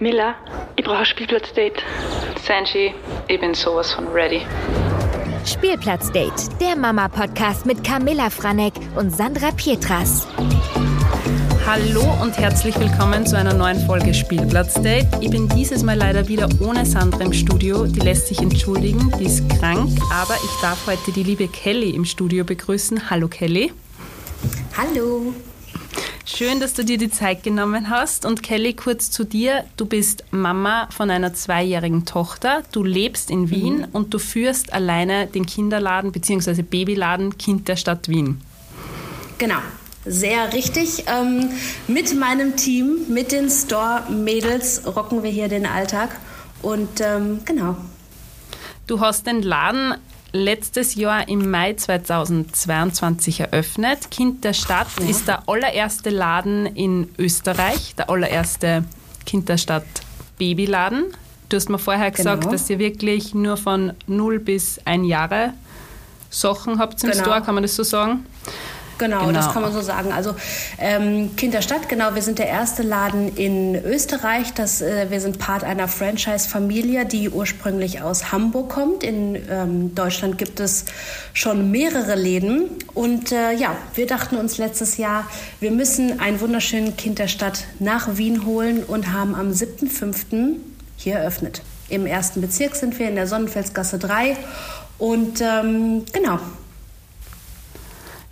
Miller, ich brauche ein Spielplatzdate. Sanji, ich bin sowas von ready. Spielplatzdate, der Mama-Podcast mit Camilla Franek und Sandra Pietras. Hallo und herzlich willkommen zu einer neuen Folge Spielplatzdate. Ich bin dieses Mal leider wieder ohne Sandra im Studio. Die lässt sich entschuldigen, die ist krank, aber ich darf heute die liebe Kelly im Studio begrüßen. Hallo Kelly. Hallo. Schön, dass du dir die Zeit genommen hast. Und Kelly, kurz zu dir. Du bist Mama von einer zweijährigen Tochter. Du lebst in Wien mhm. und du führst alleine den Kinderladen bzw. Babyladen Kind der Stadt Wien. Genau. Sehr richtig. Ähm, mit meinem Team, mit den Store-Mädels rocken wir hier den Alltag. Und ähm, genau. Du hast den Laden letztes Jahr im Mai 2022 eröffnet. Kind der Stadt ja. ist der allererste Laden in Österreich, der allererste Kind der Stadt Babyladen. Du hast mir vorher gesagt, genau. dass ihr wirklich nur von 0 bis 1 Jahre Sachen habt im genau. Store, kann man das so sagen? Genau, genau, das kann man so sagen. Also ähm, Kinderstadt, genau, wir sind der erste Laden in Österreich. Das, äh, wir sind Part einer Franchise-Familie, die ursprünglich aus Hamburg kommt. In ähm, Deutschland gibt es schon mehrere Läden. Und äh, ja, wir dachten uns letztes Jahr, wir müssen einen wunderschönen Kind der Stadt nach Wien holen und haben am 7.5. hier eröffnet. Im ersten Bezirk sind wir in der Sonnenfelsgasse 3. Und ähm, genau,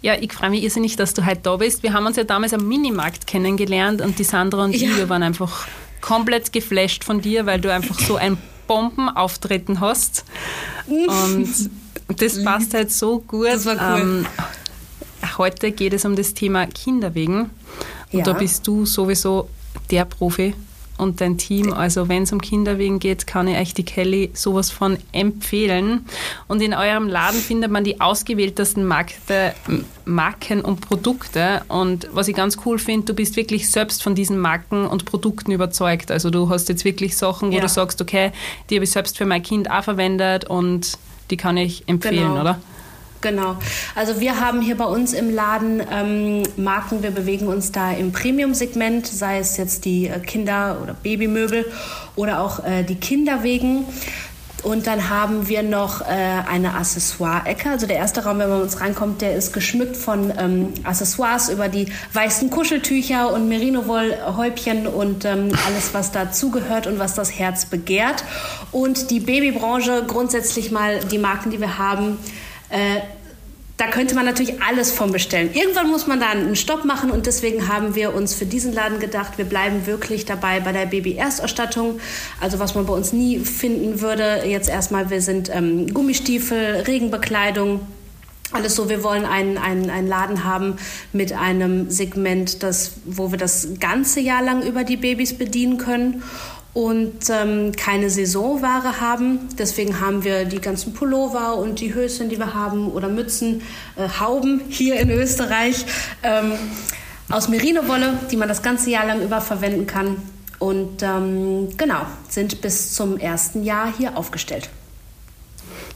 ja, ich freue mich irrsinnig, dass du heute da bist. Wir haben uns ja damals am Minimarkt kennengelernt und die Sandra und ja. ich, wir waren einfach komplett geflasht von dir, weil du einfach so ein Bombenauftreten hast. Und das passt halt so gut. Das war cool. Ähm, heute geht es um das Thema Kinderwegen. Und ja. da bist du sowieso der Profi und dein Team. Also wenn es um Kinderwegen geht, kann ich euch die Kelly sowas von empfehlen. Und in eurem Laden findet man die ausgewähltesten Markte, Marken und Produkte. Und was ich ganz cool finde, du bist wirklich selbst von diesen Marken und Produkten überzeugt. Also du hast jetzt wirklich Sachen, wo ja. du sagst, okay, die habe ich selbst für mein Kind auch verwendet und die kann ich empfehlen, genau. oder? Genau. Also wir haben hier bei uns im Laden ähm, Marken, wir bewegen uns da im Premium-Segment, sei es jetzt die äh, Kinder- oder Babymöbel oder auch äh, die Kinderwegen. Und dann haben wir noch äh, eine Accessoire-Ecke. Also der erste Raum, wenn man uns reinkommt, der ist geschmückt von ähm, Accessoires über die weißen Kuscheltücher und Merino-Wollhäubchen und ähm, alles, was dazugehört und was das Herz begehrt. Und die Babybranche, grundsätzlich mal die Marken, die wir haben, äh, da könnte man natürlich alles von bestellen. Irgendwann muss man da einen Stopp machen und deswegen haben wir uns für diesen Laden gedacht, wir bleiben wirklich dabei bei der Baby-Erstausstattung. Also was man bei uns nie finden würde. Jetzt erstmal, wir sind ähm, Gummistiefel, Regenbekleidung, alles so, wir wollen einen, einen, einen Laden haben mit einem Segment, das, wo wir das ganze Jahr lang über die Babys bedienen können und ähm, keine Saisonware haben. Deswegen haben wir die ganzen Pullover und die Höschen, die wir haben oder Mützen, äh, Hauben hier in Österreich ähm, aus Merino-Wolle, die man das ganze Jahr lang über verwenden kann. Und ähm, genau, sind bis zum ersten Jahr hier aufgestellt.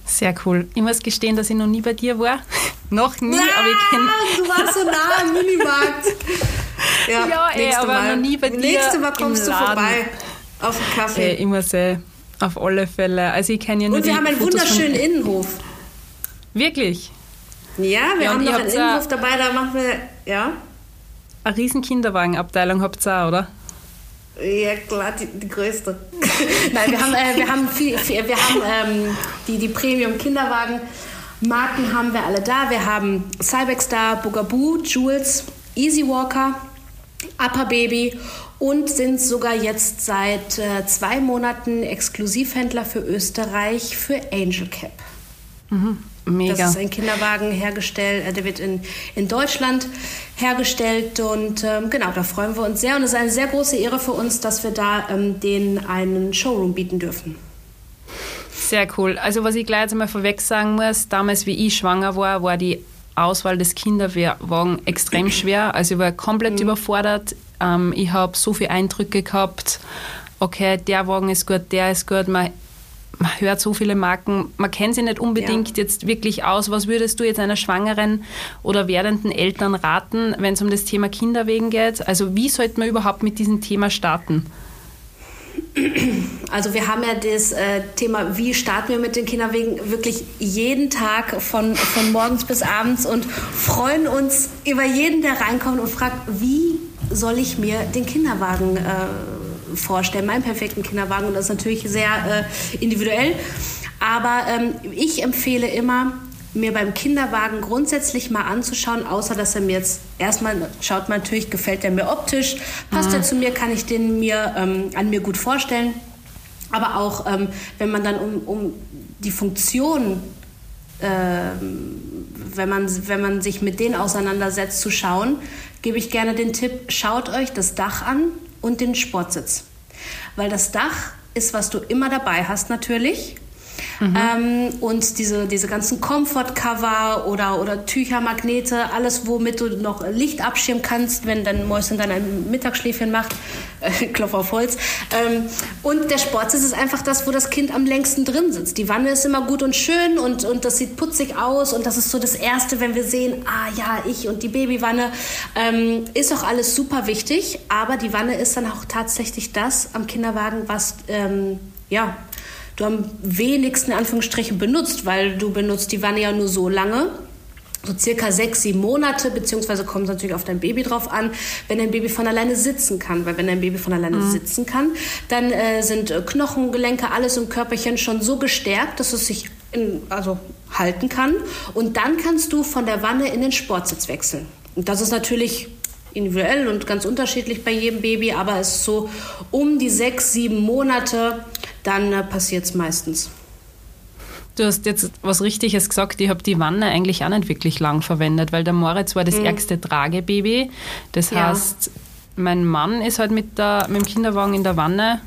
Sehr cool. Ich muss gestehen, dass ich noch nie bei dir war. noch nie, ja, aber ich kenne. Du warst so nah am Minimarkt. Ja, ja ey, aber Mal. noch nie bei dir. Nächstes Mal kommst du vorbei. Auf den Kaffee. Äh, immer sehr. Auf alle Fälle. Also ich kenne ja nur Und wir haben einen Fotos wunderschönen Innenhof. Wirklich? Ja, wir ja, haben noch einen Innenhof dabei, da machen wir, ja. Eine riesen Kinderwagenabteilung habt ihr auch, oder? Ja, klar, die, die größte. Nein, wir haben, äh, wir haben, viel, viel, wir haben ähm, die, die Premium-Kinderwagen. Marken haben wir alle da. Wir haben Cybex da, Bugaboo, Jules, Easy Walker, Upper Baby und sind sogar jetzt seit äh, zwei Monaten Exklusivhändler für Österreich für Angel Cap. Mhm. Mega. Das ist ein Kinderwagen hergestellt, äh, der wird in, in Deutschland hergestellt und ähm, genau, da freuen wir uns sehr und es ist eine sehr große Ehre für uns, dass wir da ähm, denen einen Showroom bieten dürfen. Sehr cool. Also was ich gleich jetzt einmal vorweg sagen muss, damals wie ich schwanger war, war die Auswahl des Kinderwagen extrem schwer. Also ich war komplett mhm. überfordert. Ähm, ich habe so viele Eindrücke gehabt. Okay, der Wagen ist gut, der ist gut. Man, man hört so viele Marken. Man kennt sie nicht unbedingt ja. jetzt wirklich aus. Was würdest du jetzt einer schwangeren oder werdenden Eltern raten, wenn es um das Thema Kinderwegen geht? Also wie sollte man überhaupt mit diesem Thema starten? Also wir haben ja das äh, Thema, wie starten wir mit den Kinderwegen wirklich jeden Tag von, von morgens bis abends und freuen uns über jeden, der reinkommt und fragt, wie soll ich mir den Kinderwagen äh, vorstellen, meinen perfekten Kinderwagen. Und das ist natürlich sehr äh, individuell. Aber ähm, ich empfehle immer, mir beim Kinderwagen grundsätzlich mal anzuschauen, außer dass er mir jetzt erstmal schaut man natürlich, gefällt er mir optisch, passt mhm. er zu mir, kann ich den mir ähm, an mir gut vorstellen. Aber auch ähm, wenn man dann um, um die Funktion, äh, wenn, man, wenn man sich mit denen auseinandersetzt, zu schauen, gebe ich gerne den Tipp, schaut euch das Dach an und den Sportsitz. Weil das Dach ist, was du immer dabei hast natürlich. Mhm. Ähm, und diese, diese ganzen Comfort-Cover oder, oder Tüchermagnete, alles, womit du noch Licht abschirmen kannst, wenn dein Mäuschen dann ein Mittagsschläfchen macht. Äh, Klopf auf Holz. Ähm, und der Sportsitz ist einfach das, wo das Kind am längsten drin sitzt. Die Wanne ist immer gut und schön und, und das sieht putzig aus. Und das ist so das Erste, wenn wir sehen, ah ja, ich und die Babywanne. Ähm, ist auch alles super wichtig, aber die Wanne ist dann auch tatsächlich das am Kinderwagen, was ähm, ja, du am wenigsten in Anführungsstrichen benutzt, weil du benutzt die Wanne ja nur so lange, so circa sechs, sieben Monate, beziehungsweise kommt es natürlich auf dein Baby drauf an, wenn dein Baby von alleine sitzen kann. Weil wenn dein Baby von alleine mhm. sitzen kann, dann äh, sind äh, Knochen, Gelenke, alles im Körperchen schon so gestärkt, dass es sich in, also halten kann. Und dann kannst du von der Wanne in den Sportsitz wechseln. Und das ist natürlich individuell und ganz unterschiedlich bei jedem Baby, aber es ist so um die sechs, sieben Monate dann äh, passiert es meistens. Du hast jetzt was Richtiges gesagt. Ich habe die Wanne eigentlich auch nicht wirklich lang verwendet, weil der Moritz war das mhm. ärgste Tragebaby. Das ja. heißt, mein Mann ist halt mit, der, mit dem Kinderwagen in der Wanne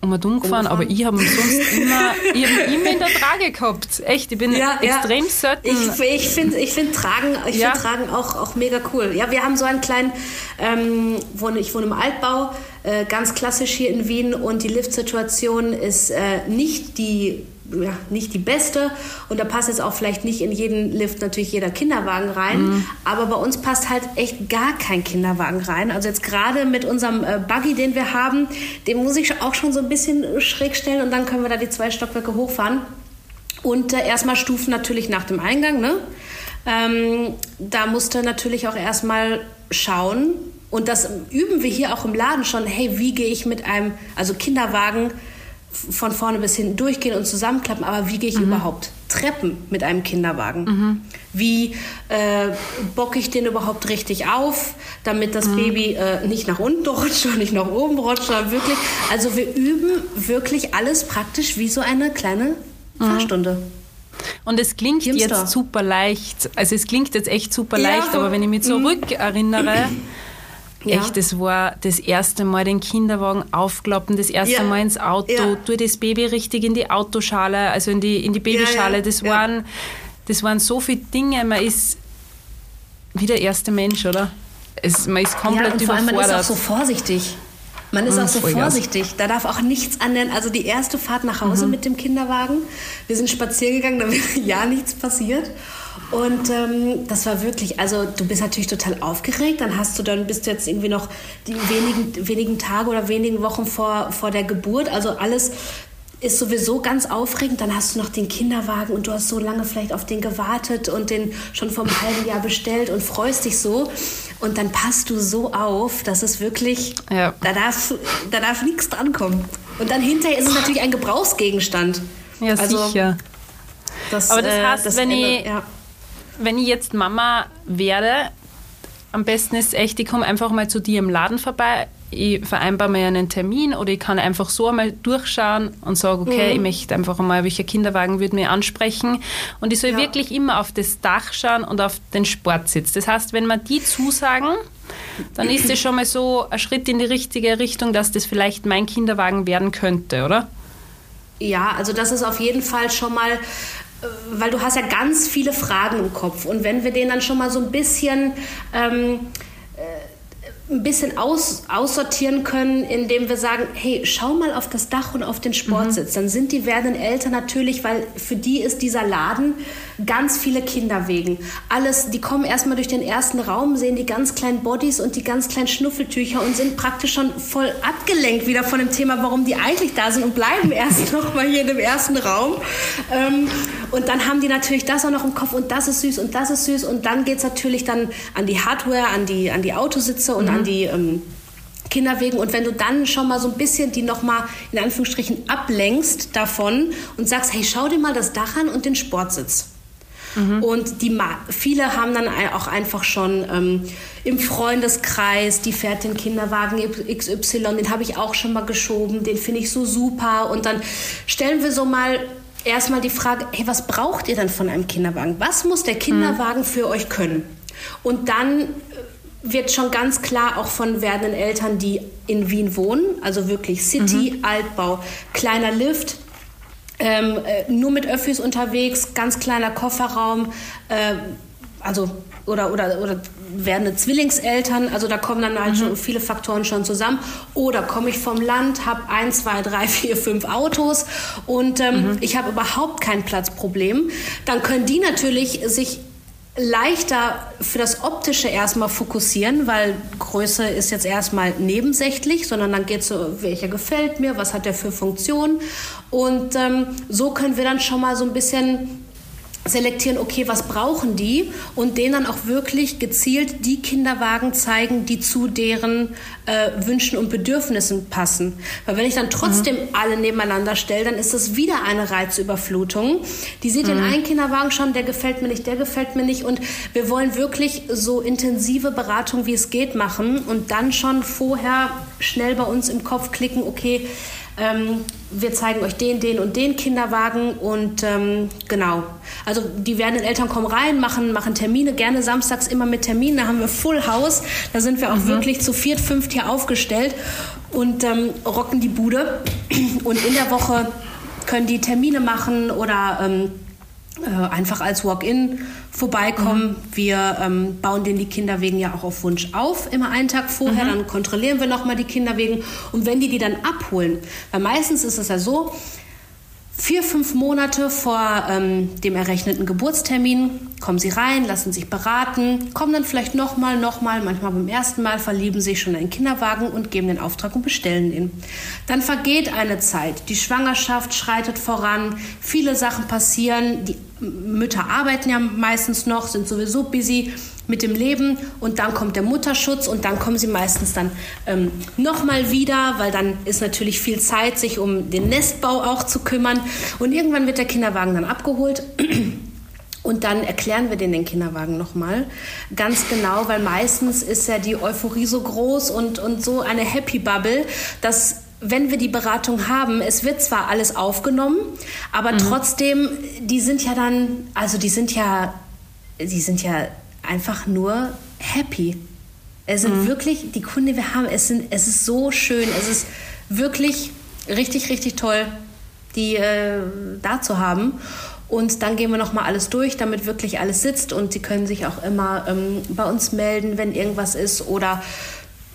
um und umgefahren, aber ich habe sonst immer, ich hab immer in der Trage gehabt. Echt, ich bin ja, extrem ja. selten. Ich, ich finde ich find Tragen, ich ja. find Tragen auch, auch mega cool. Ja, wir haben so einen kleinen, ähm, wohne, ich wohne im Altbau, äh, ganz klassisch hier in Wien und die Liftsituation ist äh, nicht die ja, nicht die beste und da passt jetzt auch vielleicht nicht in jeden Lift natürlich jeder Kinderwagen rein, mhm. aber bei uns passt halt echt gar kein Kinderwagen rein. Also jetzt gerade mit unserem äh, Buggy, den wir haben, den muss ich auch schon so ein bisschen schräg stellen und dann können wir da die zwei Stockwerke hochfahren. Und äh, erstmal Stufen natürlich nach dem Eingang. Ne? Ähm, da musste natürlich auch erstmal schauen, und das üben wir hier auch im Laden schon, hey, wie gehe ich mit einem, also Kinderwagen von vorne bis hinten durchgehen und zusammenklappen, aber wie gehe ich mhm. überhaupt Treppen mit einem Kinderwagen? Mhm. Wie äh, bocke ich den überhaupt richtig auf, damit das mhm. Baby äh, nicht nach unten rutscht und nicht nach oben rutscht, sondern wirklich, also wir üben wirklich alles praktisch wie so eine kleine mhm. Fahrstunde. Und es klingt Kimster. jetzt super leicht, also es klingt jetzt echt super ja, leicht, aber wenn ich mich mhm. Ja. Echt, das war das erste Mal den Kinderwagen aufklappen, das erste ja. Mal ins Auto, ja. tu das Baby richtig in die Autoschale, also in die, in die Babyschale. Das, Waren, das waren so viele Dinge. Man ist wie der erste Mensch, oder? Es, man ist komplett ja, und vor überfordert. Allem man ist auch so vorsichtig. Man ist auch so vorsichtig. Da darf auch nichts an den, also die erste Fahrt nach Hause mhm. mit dem Kinderwagen. Wir sind spazieren gegangen, da ist ja nichts passiert. Und ähm, das war wirklich, also du bist natürlich total aufgeregt. Dann hast du, dann bist du jetzt irgendwie noch die wenigen, wenigen Tage oder wenigen Wochen vor, vor der Geburt. Also alles ist sowieso ganz aufregend. Dann hast du noch den Kinderwagen und du hast so lange vielleicht auf den gewartet und den schon vor einem halben Jahr bestellt und freust dich so. Und dann passt du so auf, dass es wirklich, ja. da, darf, da darf nichts drankommen. Und dann hinterher ist es natürlich ein Gebrauchsgegenstand. Ja, also, sicher. Das, Aber das heißt, äh, das wenn ich... Ja wenn ich jetzt Mama werde, am besten ist echt, ich komme einfach mal zu dir im Laden vorbei, ich vereinbare mir einen Termin oder ich kann einfach so einmal durchschauen und sage, okay, mhm. ich möchte einfach einmal, welcher Kinderwagen würde mir ansprechen. Und ich soll ja. wirklich immer auf das Dach schauen und auf den Sportsitz. Das heißt, wenn man die zusagen, dann ist das schon mal so ein Schritt in die richtige Richtung, dass das vielleicht mein Kinderwagen werden könnte, oder? Ja, also das ist auf jeden Fall schon mal weil du hast ja ganz viele Fragen im Kopf. Und wenn wir den dann schon mal so ein bisschen, ähm, äh, ein bisschen aus, aussortieren können, indem wir sagen, hey, schau mal auf das Dach und auf den Sportsitz, mhm. dann sind die werdenden Eltern natürlich, weil für die ist dieser Laden Ganz viele Kinderwegen. Alles, die kommen erstmal durch den ersten Raum, sehen die ganz kleinen Bodies und die ganz kleinen Schnuffeltücher und sind praktisch schon voll abgelenkt wieder von dem Thema, warum die eigentlich da sind und bleiben erst noch mal hier in dem ersten Raum. Ähm, und dann haben die natürlich das auch noch im Kopf und das ist süß und das ist süß und dann geht es natürlich dann an die Hardware, an die, an die Autositze und mhm. an die ähm, Kinderwegen. Und wenn du dann schon mal so ein bisschen die nochmal in Anführungsstrichen ablenkst davon und sagst, hey, schau dir mal das Dach an und den Sportsitz. Mhm. Und die, viele haben dann auch einfach schon ähm, im Freundeskreis, die fährt den Kinderwagen XY, den habe ich auch schon mal geschoben, den finde ich so super. Und dann stellen wir so mal erstmal die Frage, hey, was braucht ihr denn von einem Kinderwagen? Was muss der Kinderwagen mhm. für euch können? Und dann wird schon ganz klar auch von werdenden Eltern, die in Wien wohnen, also wirklich City, mhm. Altbau, kleiner Lift, ähm, äh, nur mit Öffis unterwegs, ganz kleiner Kofferraum, äh, also oder, oder, oder werdende Zwillingseltern, also da kommen dann halt mhm. schon viele Faktoren schon zusammen. Oder komme ich vom Land, habe ein, zwei, drei, vier, fünf Autos und ähm, mhm. ich habe überhaupt kein Platzproblem, dann können die natürlich sich leichter für das Optische erstmal fokussieren, weil Größe ist jetzt erstmal nebensächlich, sondern dann geht es so, welcher gefällt mir, was hat der für Funktion. Und ähm, so können wir dann schon mal so ein bisschen selektieren, okay, was brauchen die und denen dann auch wirklich gezielt die Kinderwagen zeigen, die zu deren äh, Wünschen und Bedürfnissen passen. Weil wenn ich dann trotzdem mhm. alle nebeneinander stelle, dann ist das wieder eine Reizüberflutung. Die sieht mhm. den einen Kinderwagen schon, der gefällt mir nicht, der gefällt mir nicht und wir wollen wirklich so intensive Beratung, wie es geht, machen und dann schon vorher schnell bei uns im Kopf klicken, okay, ähm, wir zeigen euch den, den und den Kinderwagen und ähm, genau. Also die werdenden Eltern kommen rein, machen, machen Termine, gerne samstags immer mit Terminen. Da haben wir Full House. Da sind wir auch mhm. wirklich zu viert, fünft hier aufgestellt und ähm, rocken die Bude. Und in der Woche können die Termine machen oder ähm, äh, einfach als Walk-in vorbeikommen. Mhm. Wir ähm, bauen denen die Kinderwegen ja auch auf Wunsch auf, immer einen Tag vorher. Mhm. Dann kontrollieren wir nochmal die Kinderwegen. Und wenn die die dann abholen, weil meistens ist es ja so, Vier, fünf Monate vor ähm, dem errechneten Geburtstermin kommen sie rein, lassen sich beraten, kommen dann vielleicht nochmal, nochmal, manchmal beim ersten Mal verlieben sich schon in einen Kinderwagen und geben den Auftrag und bestellen ihn. Dann vergeht eine Zeit, die Schwangerschaft schreitet voran, viele Sachen passieren, die Mütter arbeiten ja meistens noch, sind sowieso busy mit dem Leben und dann kommt der Mutterschutz und dann kommen sie meistens dann ähm, nochmal wieder, weil dann ist natürlich viel Zeit, sich um den Nestbau auch zu kümmern und irgendwann wird der Kinderwagen dann abgeholt. Und dann erklären wir den den Kinderwagen nochmal ganz genau, weil meistens ist ja die Euphorie so groß und, und so eine Happy Bubble, dass wenn wir die Beratung haben, es wird zwar alles aufgenommen, aber mhm. trotzdem, die sind ja dann, also die sind ja, die sind ja einfach nur happy. Es sind mhm. wirklich, die Kunden, die wir haben, es, sind, es ist so schön, es ist wirklich richtig, richtig toll, die äh, da zu haben. Und dann gehen wir nochmal alles durch, damit wirklich alles sitzt und sie können sich auch immer ähm, bei uns melden, wenn irgendwas ist oder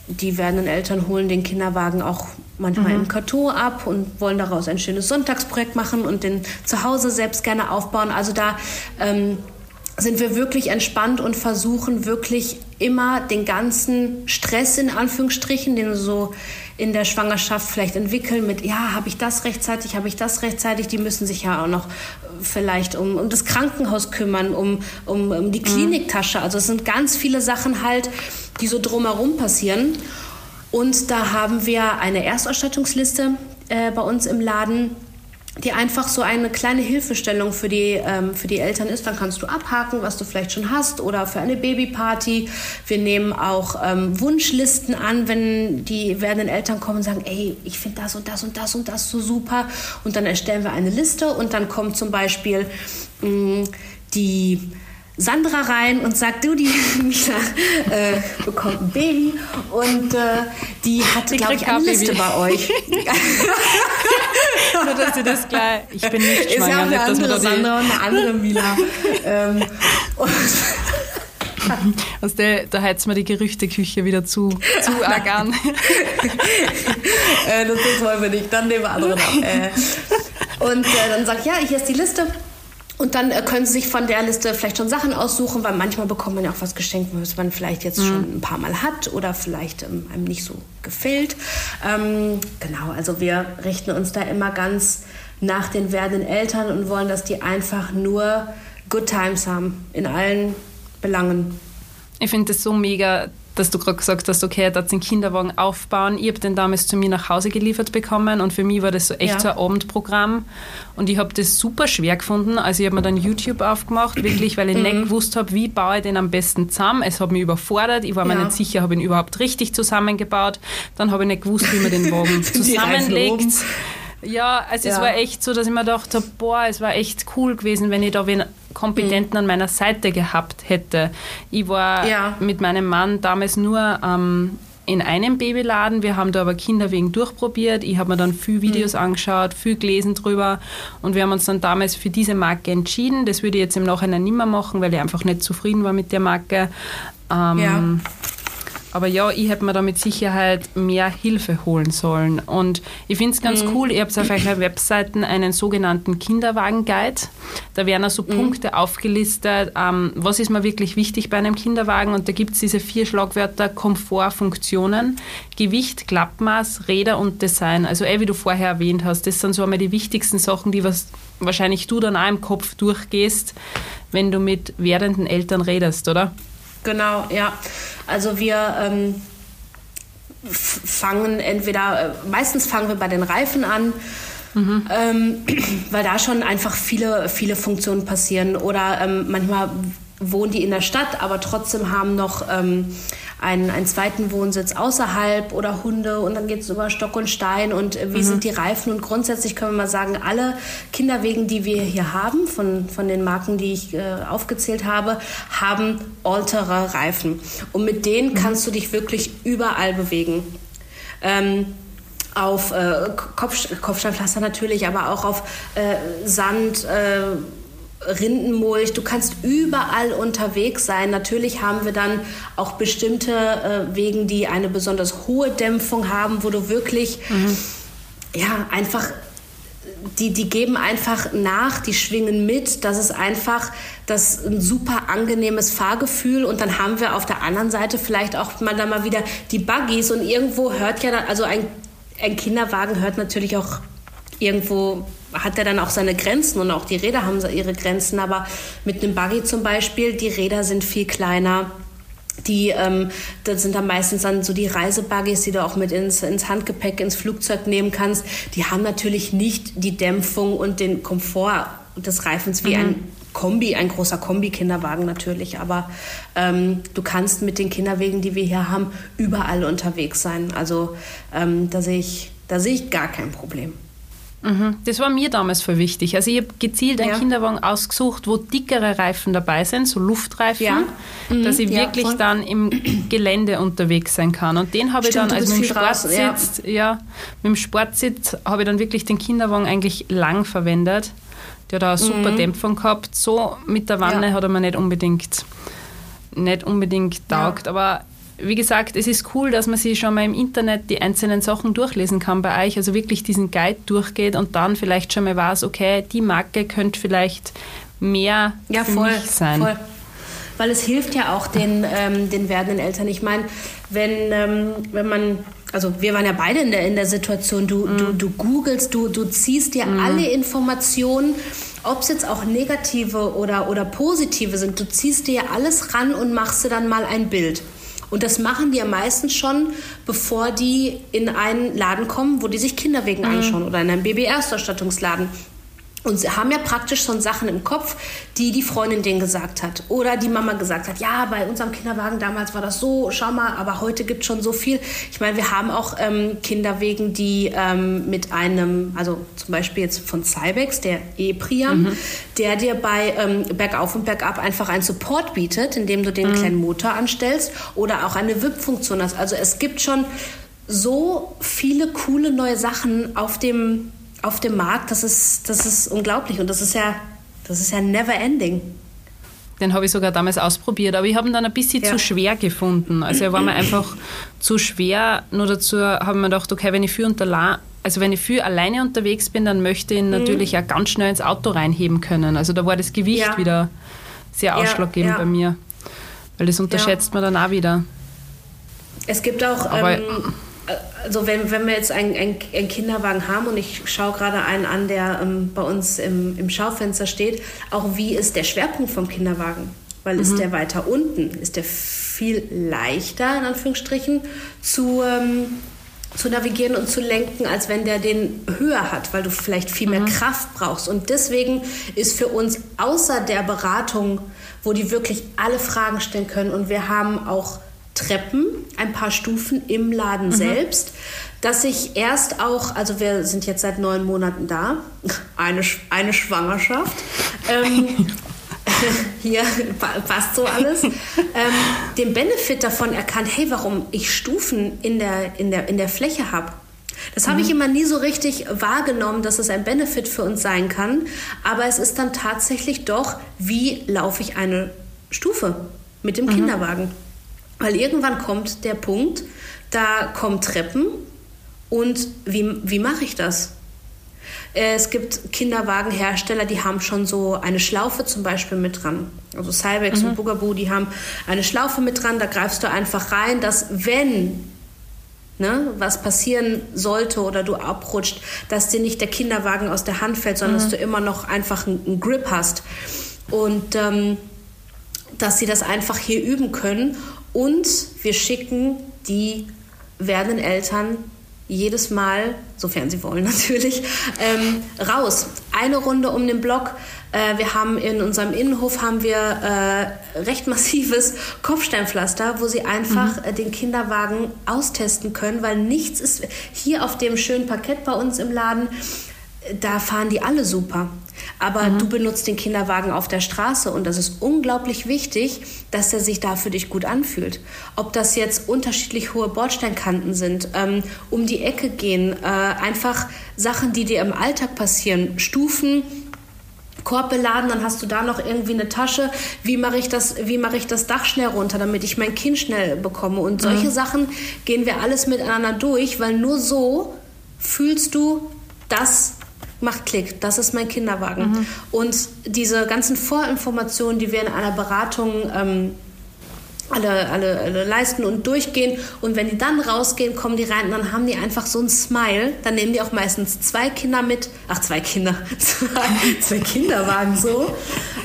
die werdenden Eltern holen den Kinderwagen auch manchmal mhm. im Karton ab und wollen daraus ein schönes Sonntagsprojekt machen und den zu Hause selbst gerne aufbauen. Also da ähm, sind wir wirklich entspannt und versuchen wirklich immer den ganzen Stress in Anführungsstrichen, den so in der Schwangerschaft vielleicht entwickeln mit, ja, habe ich das rechtzeitig, habe ich das rechtzeitig, die müssen sich ja auch noch vielleicht um, um das Krankenhaus kümmern, um, um, um die mhm. Kliniktasche. Also es sind ganz viele Sachen halt, die so drumherum passieren. Und da haben wir eine Erstausstattungsliste äh, bei uns im Laden, die einfach so eine kleine Hilfestellung für die, ähm, für die Eltern ist. Dann kannst du abhaken, was du vielleicht schon hast oder für eine Babyparty. Wir nehmen auch ähm, Wunschlisten an, wenn die werdenden Eltern kommen und sagen, ey, ich finde das und das und das und das so super. Und dann erstellen wir eine Liste und dann kommt zum Beispiel mh, mm, die Sandra rein und sagt, du, die Mila äh, bekommt ein Baby und äh, die hat, glaube ich, eine Liste bei euch. Nur, dass ihr das gleich, ich bin nicht schwanger. Ist ja auch eine andere Sandra und eine andere Mila. ähm, Aus der, da heizt man die Gerüchteküche wieder zu, zu arg an. äh, das, das wollen wir nicht, dann nehmen wir andere noch. Äh, und äh, dann sagt, ja, hier ist die Liste Und dann äh, können Sie sich von der Liste vielleicht schon Sachen aussuchen, weil manchmal bekommt man ja auch was geschenkt, was man vielleicht jetzt mhm. schon ein paar Mal hat oder vielleicht ähm, einem nicht so gefällt. Ähm, genau, also wir richten uns da immer ganz nach den werdenden Eltern und wollen, dass die einfach nur Good Times haben in allen Belangen. Ich finde das so mega, dass du gerade gesagt hast, okay, da den Kinderwagen aufbauen. Ich habe den damals zu mir nach Hause geliefert bekommen und für mich war das so echt ja. so ein Abendprogramm und ich habe das super schwer gefunden. Also ich habe mir dann YouTube aufgemacht, wirklich, weil ich mhm. nicht gewusst habe, wie baue ich den am besten zusammen. Es hat mich überfordert, ich war mir ja. nicht sicher, habe ich ihn überhaupt richtig zusammengebaut. Dann habe ich nicht gewusst, wie man den Wagen zusammenlegt. Ja, also ja. es war echt so, dass ich mir gedacht habe, boah, es war echt cool gewesen, wenn ich da wen Kompetenten mhm. an meiner Seite gehabt hätte. Ich war ja. mit meinem Mann damals nur ähm, in einem Babyladen. Wir haben da aber Kinderwegen durchprobiert. Ich habe mir dann viel Videos mhm. angeschaut, viel gelesen drüber und wir haben uns dann damals für diese Marke entschieden. Das würde ich jetzt im Nachhinein nicht mehr machen, weil ich einfach nicht zufrieden war mit der Marke. Ähm, ja. Aber ja, ich hätte mir da mit Sicherheit mehr Hilfe holen sollen. Und ich finde es ganz mhm. cool, ihr habt auf eurer Webseiten einen sogenannten Kinderwagen-Guide. Da werden also mhm. Punkte aufgelistet, ähm, was ist mir wirklich wichtig bei einem Kinderwagen. Und da gibt es diese vier Schlagwörter Komfort, Funktionen, Gewicht, Klappmaß, Räder und Design. Also eh, wie du vorher erwähnt hast, das sind so einmal die wichtigsten Sachen, die was wahrscheinlich du dann auch im Kopf durchgehst, wenn du mit werdenden Eltern redest, oder? Genau, ja. Also wir ähm, fangen entweder, äh, meistens fangen wir bei den Reifen an. Mhm. Ähm, weil da schon einfach viele, viele Funktionen passieren. Oder ähm, manchmal wohnen die in der Stadt, aber trotzdem haben noch ähm, einen, einen zweiten Wohnsitz außerhalb oder Hunde und dann geht es über Stock und Stein und äh, wie mhm. sind die Reifen und grundsätzlich können wir mal sagen, alle Kinderwegen, die wir hier haben, von, von den Marken, die ich äh, aufgezählt habe, haben Alterer Reifen und mit denen mhm. kannst du dich wirklich überall bewegen. Ähm, auf äh, Kopf, Kopfsteinpflaster natürlich, aber auch auf äh, Sand, äh, Rindenmulch, du kannst überall unterwegs sein. Natürlich haben wir dann auch bestimmte äh, Wegen, die eine besonders hohe Dämpfung haben, wo du wirklich, mhm. ja, einfach, die, die geben einfach nach, die schwingen mit. Das ist einfach das ein super angenehmes Fahrgefühl. Und dann haben wir auf der anderen Seite vielleicht auch mal da mal wieder die Buggies und irgendwo hört ja, dann, also ein, ein Kinderwagen hört natürlich auch irgendwo hat er dann auch seine Grenzen und auch die Räder haben ihre Grenzen. Aber mit einem Buggy zum Beispiel, die Räder sind viel kleiner. Die, ähm, das sind dann meistens dann so die Reisebuggies, die du auch mit ins, ins Handgepäck, ins Flugzeug nehmen kannst. Die haben natürlich nicht die Dämpfung und den Komfort des Reifens wie mhm. ein Kombi, ein großer Kombi-Kinderwagen natürlich. Aber ähm, du kannst mit den Kinderwegen, die wir hier haben, überall unterwegs sein. Also ähm, da sehe ich, da sehe ich gar kein Problem. Mhm. Das war mir damals voll wichtig. Also ich habe gezielt einen ja. Kinderwagen ausgesucht, wo dickere Reifen dabei sind, so Luftreifen, ja. mhm. dass ich ja, wirklich voll. dann im Gelände unterwegs sein kann. Und den habe ich dann, also mit dem Sportsitz, ja. mit dem Sportsitz habe ich dann wirklich den Kinderwagen eigentlich lang verwendet. Der hat auch eine super mhm. Dämpfung gehabt. So mit der Wanne hat er mir nicht unbedingt nicht unbedingt taugt, aber wie gesagt, es ist cool, dass man sich schon mal im Internet die einzelnen Sachen durchlesen kann bei euch, also wirklich diesen Guide durchgeht und dann vielleicht schon mal weiß, okay, die Marke könnte vielleicht mehr ja, für voll, mich sein. Voll. Weil es hilft ja auch den, ähm, den werdenden Eltern. Ich meine, wenn, ähm, wenn man also wir waren ja beide in der, in der Situation, du, mm. du, du googelst, du, du ziehst dir mm. alle Informationen, ob es jetzt auch negative oder, oder positive sind, du ziehst dir alles ran und machst dir dann mal ein Bild. Und das machen die ja meistens schon, bevor die in einen Laden kommen, wo die sich Kinderwegen mhm. anschauen oder in einem Baby-Erstausstattungsladen. Und sie haben ja praktisch schon Sachen im Kopf, die die Freundin denen gesagt hat. Oder die Mama gesagt hat, ja, bei unserem Kinderwagen damals war das so, schau mal, aber heute gibt es schon so viel. Ich meine, wir haben auch ähm, Kinderwegen, die ähm, mit einem, also zum Beispiel jetzt von Cybex, der E-Priam, mhm. der dir bei ähm, Bergauf und Bergab einfach einen Support bietet, indem du den mhm. kleinen Motor anstellst oder auch eine WIP-Funktion hast. Also es gibt schon so viele coole neue Sachen auf dem auf dem Markt, das ist, das ist unglaublich und das ist ja, das ist ja never ending. Den habe ich sogar damals ausprobiert, aber ich habe ihn dann ein bisschen ja. zu schwer gefunden. Also er war mir einfach zu schwer. Nur dazu habe ich mir gedacht, okay, wenn ich viel unterla also wenn ich viel alleine unterwegs bin, dann möchte ich ihn mhm. natürlich auch ganz schnell ins Auto reinheben können. Also da war das Gewicht ja. wieder sehr ausschlaggebend ja, bei mir. Weil das unterschätzt man dann auch wieder. Es gibt auch, ähm, also wenn, wenn wir jetzt einen, einen, Kinderwagen haben und ich schaue gerade einen an, der ähm, bei uns im, im Schaufenster steht, auch wie ist der Schwerpunkt vom Kinderwagen? Weil mhm. ist der weiter unten? Ist der viel leichter, in Anführungsstrichen, zu, ähm, zu navigieren und zu lenken, als wenn der den höher hat, weil du vielleicht viel mehr mhm. Kraft brauchst. Und deswegen ist für uns außer der Beratung, wo die wirklich alle Fragen stellen können und wir haben auch Treppen, ein paar Stufen im Laden mhm. selbst, dass ich erst auch, also wir sind jetzt seit neun Monaten da, eine, eine Schwangerschaft. Ähm, hier passt so alles, ähm, den Benefit davon erkannt, hey, warum ich Stufen in der, in der, in der Fläche habe. Das habe mhm. ich immer nie so richtig wahrgenommen, dass es ein Benefit für uns sein kann. Aber es ist dann tatsächlich doch, wie laufe ich eine Stufe mit dem mhm. Kinderwagen. Weil irgendwann kommt der Punkt, da kommen Treppen und wie, wie mache ich das? Äh, es gibt Kinderwagenhersteller, die haben schon so eine Schlaufe zum Beispiel mit dran. Also Cybex mhm. und Bugaboo, die haben eine Schlaufe mit dran. Da greifst du einfach rein, dass wenn ne, was passieren sollte oder du abrutscht, dass dir nicht der Kinderwagen aus der Hand fällt, sondern mhm. dass du immer noch einfach einen, einen Grip hast. Und ähm, dass sie das einfach hier üben können. Und wir schicken die werdenden Eltern jedes Mal, sofern sie wollen natürlich, ähm, raus. Eine Runde um den Block. Äh, wir haben in unserem Innenhof haben wir äh, recht massives Kopfsteinpflaster, wo sie einfach mhm. äh, den Kinderwagen austesten können, weil nichts ist hier auf dem schönen Parkett bei uns im Laden da fahren die alle super. Aber mhm. du benutzt den Kinderwagen auf der Straße und das ist unglaublich wichtig, dass er sich da für dich gut anfühlt. Ob das jetzt unterschiedlich hohe Bordsteinkanten sind, ähm, um die Ecke gehen, äh, einfach Sachen, die dir im Alltag passieren, Stufen, Korb beladen, dann hast du da noch irgendwie eine Tasche. Wie mache ich das, wie mache ich das Dach schnell runter, damit ich mein Kind schnell bekomme? Und solche mhm. Sachen gehen wir alles miteinander durch, weil nur so fühlst du, dass macht Klick, das ist mein Kinderwagen. Mhm. Und diese ganzen Vorinformationen, die wir in einer Beratung ähm, alle, alle, alle, leisten und durchgehen. Und wenn die dann rausgehen, kommen die rein und dann haben die einfach so ein Smile. Dann nehmen die auch meistens zwei Kinder mit. Ach, zwei Kinder. zwei Kinderwagen so.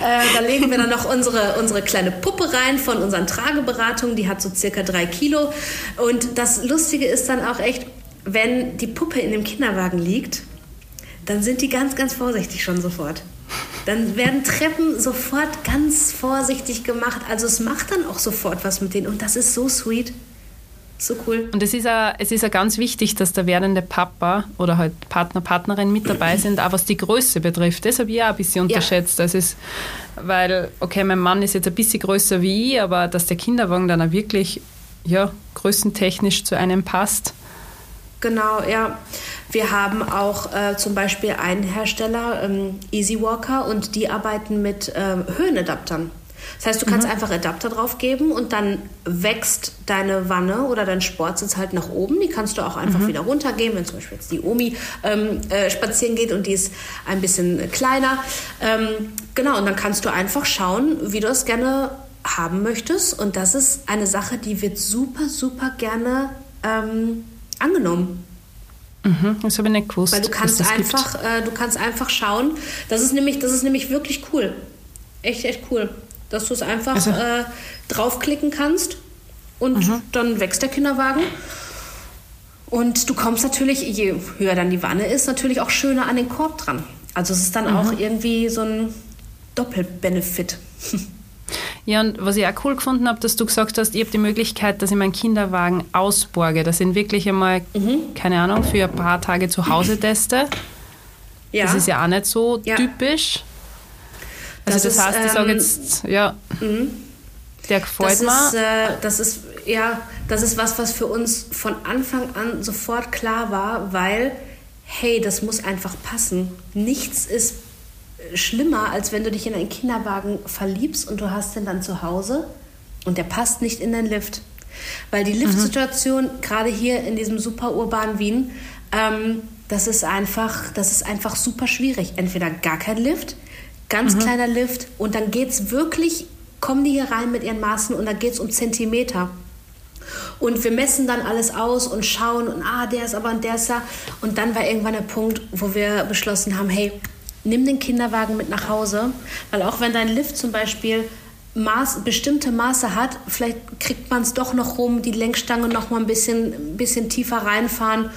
Äh, da legen wir dann noch unsere, unsere kleine Puppe rein von unseren Trageberatungen. Die hat so circa drei Kilo. Und das Lustige ist dann auch echt, wenn die Puppe in dem Kinderwagen liegt, dann sind die ganz, ganz vorsichtig schon sofort. Dann werden Treppen sofort ganz vorsichtig gemacht. Also es macht dann auch sofort was mit denen. Und das ist so sweet. So cool. Und es ist, ja, es ist ja ganz wichtig, dass der werdende Papa oder halt Partner, Partnerin mit dabei sind, auch was die Größe betrifft. Das habe ich auch ein bisschen unterschätzt. Ja. Das ist, weil, okay, mein Mann ist jetzt ein bisschen größer wie ich, aber dass der Kinderwagen dann auch wirklich ja, größentechnisch zu einem passt. Genau, ja. Wir haben auch äh, zum Beispiel einen Hersteller, ähm, Easy Walker, und die arbeiten mit ähm, Höhenadaptern. Das heißt, du kannst mhm. einfach Adapter draufgeben und dann wächst deine Wanne oder dein Sportsitz halt nach oben. Die kannst du auch einfach mhm. wieder runtergeben, wenn zum Beispiel jetzt die Omi ähm, äh, spazieren geht und die ist ein bisschen kleiner. Ähm, genau, und dann kannst du einfach schauen, wie du es gerne haben möchtest. Und das ist eine Sache, die wird super, super gerne ähm, angenommen. Mhm, das habe ich nicht gewusst. Weil du kannst einfach, äh, du kannst einfach schauen. Das ist nämlich, das ist nämlich wirklich cool. Echt, echt cool. Dass du es einfach also. äh, draufklicken kannst und mhm. dann wächst der Kinderwagen. Und du kommst natürlich, je höher dann die Wanne ist, natürlich auch schöner an den Korb dran. Also es ist dann mhm. auch irgendwie so ein Doppelbenefit. Ja, und was ich auch cool gefunden habe, dass du gesagt hast, ich habe die Möglichkeit, dass ich meinen Kinderwagen ausborge, dass ich ihn wirklich einmal, mhm. keine Ahnung, für ein paar Tage zu Hause teste. Ja. Das ist ja auch nicht so ja. typisch. Also das, das heißt, ich sage ähm, jetzt, ja, mhm. der gefällt das mir. Ist, äh, das ist, ja, das ist was, was für uns von Anfang an sofort klar war, weil, hey, das muss einfach passen. Nichts ist schlimmer, als wenn du dich in einen Kinderwagen verliebst und du hast den dann zu Hause und der passt nicht in den Lift. Weil die Liftsituation, mhm. gerade hier in diesem super urbanen Wien, ähm, das ist einfach, das ist einfach super schwierig. Entweder gar kein Lift, ganz mhm. kleiner Lift und dann geht es wirklich, kommen die hier rein mit ihren Maßen und dann geht es um Zentimeter. Und wir messen dann alles aus und schauen und ah, der ist aber und der ist da. Und dann war irgendwann der Punkt, wo wir beschlossen haben, hey, nimm den Kinderwagen mit nach Hause, weil auch wenn dein Lift zum Beispiel Maß, bestimmte Maße hat, vielleicht kriegt man es doch noch rum, die Lenkstange noch mal ein bisschen, ein bisschen tiefer reinfahren.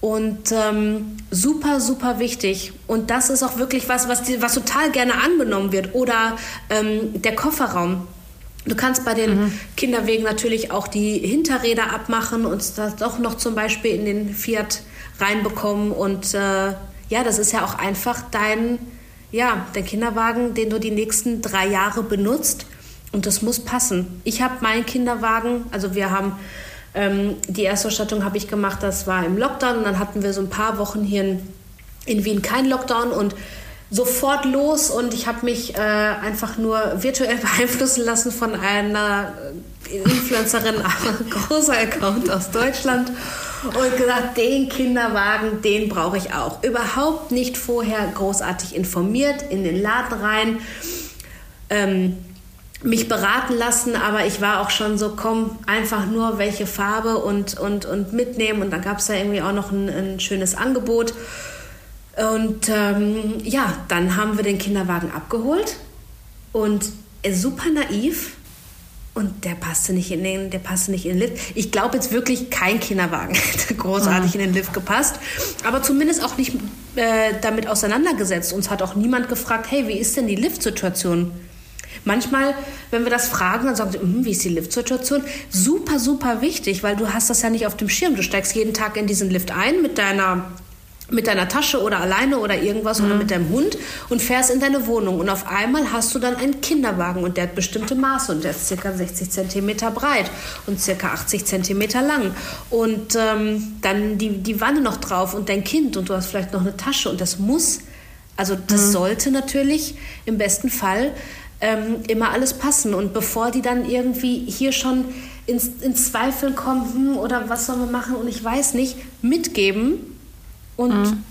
Und ähm, super, super wichtig. Und das ist auch wirklich was, was, die, was total gerne angenommen wird. Oder ähm, der Kofferraum. Du kannst bei den mhm. Kinderwegen natürlich auch die Hinterräder abmachen und das doch noch zum Beispiel in den Fiat reinbekommen. Und äh, ja, das ist ja auch einfach dein, ja, dein Kinderwagen, den du die nächsten drei Jahre benutzt. Und das muss passen. Ich habe meinen Kinderwagen, also wir haben ähm, die Erstausstattung habe ich gemacht, das war im Lockdown. Und dann hatten wir so ein paar Wochen hier in, in Wien kein Lockdown und sofort los und ich habe mich äh, einfach nur virtuell beeinflussen lassen von einer Influencerin, großer Account aus Deutschland und gesagt, den Kinderwagen, den brauche ich auch. Überhaupt nicht vorher großartig informiert, in den Laden rein. Ähm, mich beraten lassen, aber ich war auch schon so, komm, einfach nur welche Farbe und, und, und mitnehmen. Und dann gab es da irgendwie auch noch ein, ein schönes Angebot. Und ähm, ja, dann haben wir den Kinderwagen abgeholt und super naiv. Und der passte nicht in den, der passte nicht in den Lift. Ich glaube jetzt wirklich, kein Kinderwagen hätte großartig mhm. in den Lift gepasst. Aber zumindest auch nicht äh, damit auseinandergesetzt. Uns hat auch niemand gefragt, hey, wie ist denn die Liftsituation? Manchmal, wenn wir das fragen, dann sagen sie, hm, wie ist die Liftsituation? Super, super wichtig, weil du hast das ja nicht auf dem Schirm. Du steigst jeden Tag in diesen Lift ein mit deiner mit deiner Tasche oder alleine oder irgendwas mhm. oder mit deinem Hund und fährst in deine Wohnung und auf einmal hast du dann einen Kinderwagen und der hat bestimmte Maße und der ist circa 60 Zentimeter breit und circa 80 Zentimeter lang und ähm, dann die, die Wanne noch drauf und dein Kind und du hast vielleicht noch eine Tasche und das muss, also das mhm. sollte natürlich im besten Fall ähm, immer alles passen. Und bevor die dann irgendwie hier schon ins, ins Zweifeln kommen, hm, oder was sollen wir machen und ich weiß nicht, mitgeben und mhm.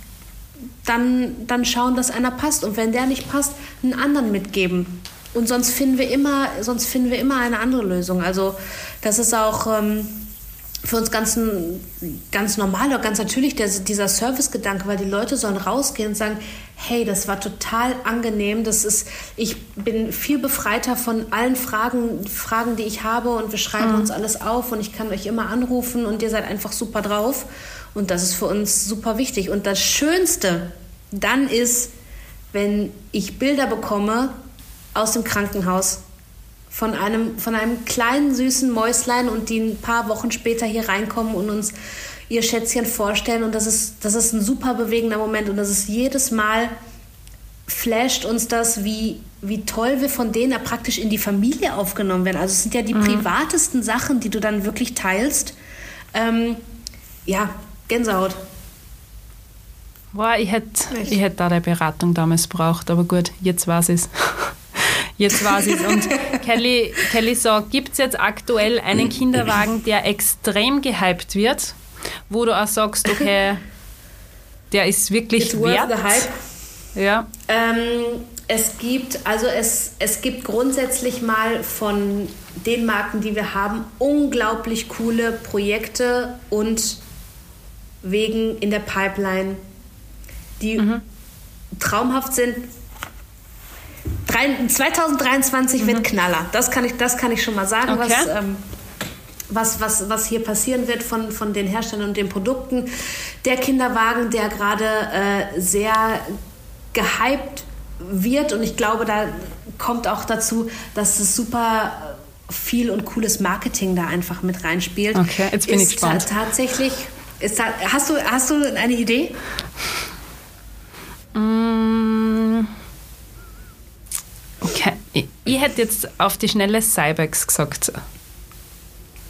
dann, dann schauen, dass einer passt. Und wenn der nicht passt, einen anderen mitgeben. Und sonst finden wir immer, sonst finden wir immer eine andere Lösung. Also das ist auch ähm, für uns ganz, ganz normal oder ganz natürlich der, dieser Servicegedanke, weil die Leute sollen rausgehen und sagen, hey, das war total angenehm, das ist, ich bin viel befreiter von allen Fragen, Fragen, die ich habe und wir schreiben mhm. uns alles auf und ich kann euch immer anrufen und ihr seid einfach super drauf und das ist für uns super wichtig. Und das Schönste dann ist, wenn ich Bilder bekomme aus dem Krankenhaus von einem, von einem kleinen süßen Mäuslein und die ein paar Wochen später hier reinkommen und uns ihr Schätzchen vorstellen. Und das ist, das ist ein super bewegender Moment. Und das ist jedes Mal flasht uns das, wie, wie toll wir von denen ja praktisch in die Familie aufgenommen werden. Also es sind ja die mhm. privatesten Sachen, die du dann wirklich teilst. Ähm, ja, Gänsehaut. Boah, ich hätte ich hätt da eine Beratung damals braucht, aber gut, jetzt ich es. Jetzt weiß ich Und Kelly, Kelly sagt, gibt es jetzt aktuell einen Kinderwagen, der extrem gehypt wird, wo du auch sagst, okay, der ist wirklich It's wert? The hype. Ja. Ähm, es gibt, also es, es gibt grundsätzlich mal von den Marken, die wir haben, unglaublich coole Projekte und Wegen in der Pipeline, die mhm. traumhaft sind, 2023 mhm. wird Knaller. Das kann ich, das kann ich schon mal sagen, okay. was, ähm, was, was, was hier passieren wird von, von den Herstellern und den Produkten. Der Kinderwagen, der gerade äh, sehr gehypt wird und ich glaube, da kommt auch dazu, dass es super viel und cooles Marketing da einfach mit reinspielt. Okay, jetzt bin ist ich gespannt. Tatsächlich, ist, hast, du, hast du eine Idee? Mm. Okay. Ich, ich hätte jetzt auf die schnelle Cybex gesagt.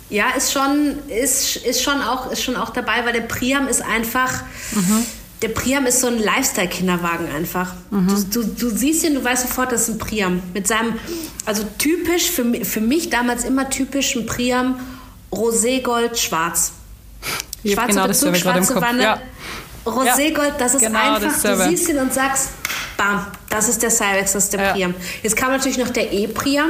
Ja, ist schon, ist, ist, schon auch, ist schon auch dabei, weil der Priam ist einfach. Mhm. Der Priam ist so ein Lifestyle-Kinderwagen einfach. Mhm. Du, du, du, siehst ihn, du weißt sofort, das ist ein Priam. Mit seinem, also typisch, für, für mich damals immer typisch ein Priam, Roségold, schwarz. Schwarze genau Bezug, schwarze Wanne. Ja. Roségold, das ist genau einfach, dasselbe. du siehst ihn und sagst, bam, das ist der Cyrex, das ist der ja. Priam. Jetzt kam natürlich noch der E-Priam.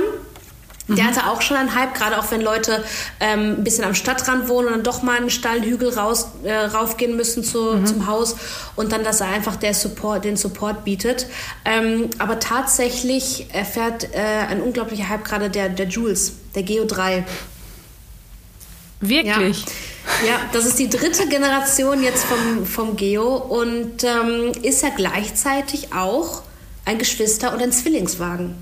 Der mhm. hatte auch schon einen Hype, gerade auch wenn Leute ähm, ein bisschen am Stadtrand wohnen und dann doch mal einen steilen Hügel raus, äh, raufgehen müssen zu, mhm. zum Haus und dann, dass er einfach der Support, den Support bietet. Ähm, aber tatsächlich erfährt äh, ein unglaublicher Hype gerade der, der Jules, der Geo 3. Wirklich? Ja. ja. das ist die dritte Generation jetzt vom, vom Geo und ähm, ist ja gleichzeitig auch ein Geschwister- und ein Zwillingswagen.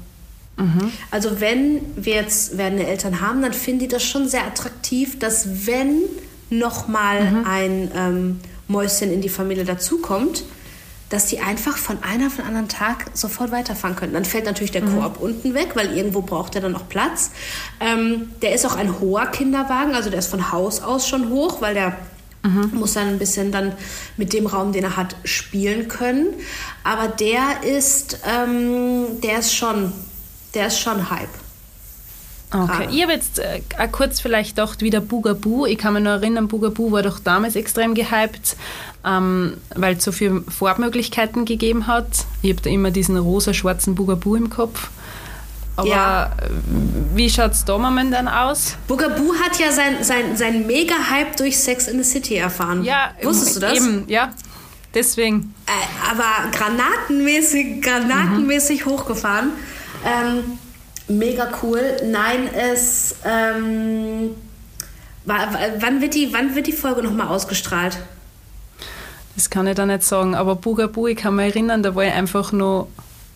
Mhm. Also wenn wir jetzt werdende Eltern haben, dann finden die das schon sehr attraktiv, dass wenn nochmal mhm. ein ähm, Mäuschen in die Familie dazukommt, dass die einfach von einem auf den anderen Tag sofort weiterfahren können. Dann fällt natürlich der mhm. Korb unten weg, weil irgendwo braucht er dann noch Platz. Ähm, der ist auch ein hoher Kinderwagen, also der ist von Haus aus schon hoch, weil der mhm. muss dann ein bisschen dann mit dem Raum, den er hat, spielen können. Aber der ist, ähm, der ist schon der ist schon Hype. Okay, Gerade. ich habe jetzt äh, kurz vielleicht gedacht, wieder Bugaboo. Ich kann mich noch erinnern, Bugaboo war doch damals extrem gehypt, ähm, weil es so viele Farbmöglichkeiten gegeben hat. Ich habe da immer diesen rosa-schwarzen Bugaboo im Kopf. Aber ja. wie schaut es da momentan aus? Bugaboo hat ja sein, sein, sein Mega-Hype durch Sex in the City erfahren. Ja, wusstest du das? Eben, ja. Deswegen. Äh, aber granatenmäßig, granatenmäßig mhm. hochgefahren. Ähm, mega cool. Nein, es. Ähm, wann, wird die, wann wird die Folge nochmal ausgestrahlt? Das kann ich da nicht sagen. Aber Bugaboo, ich kann mich erinnern, da war ich einfach noch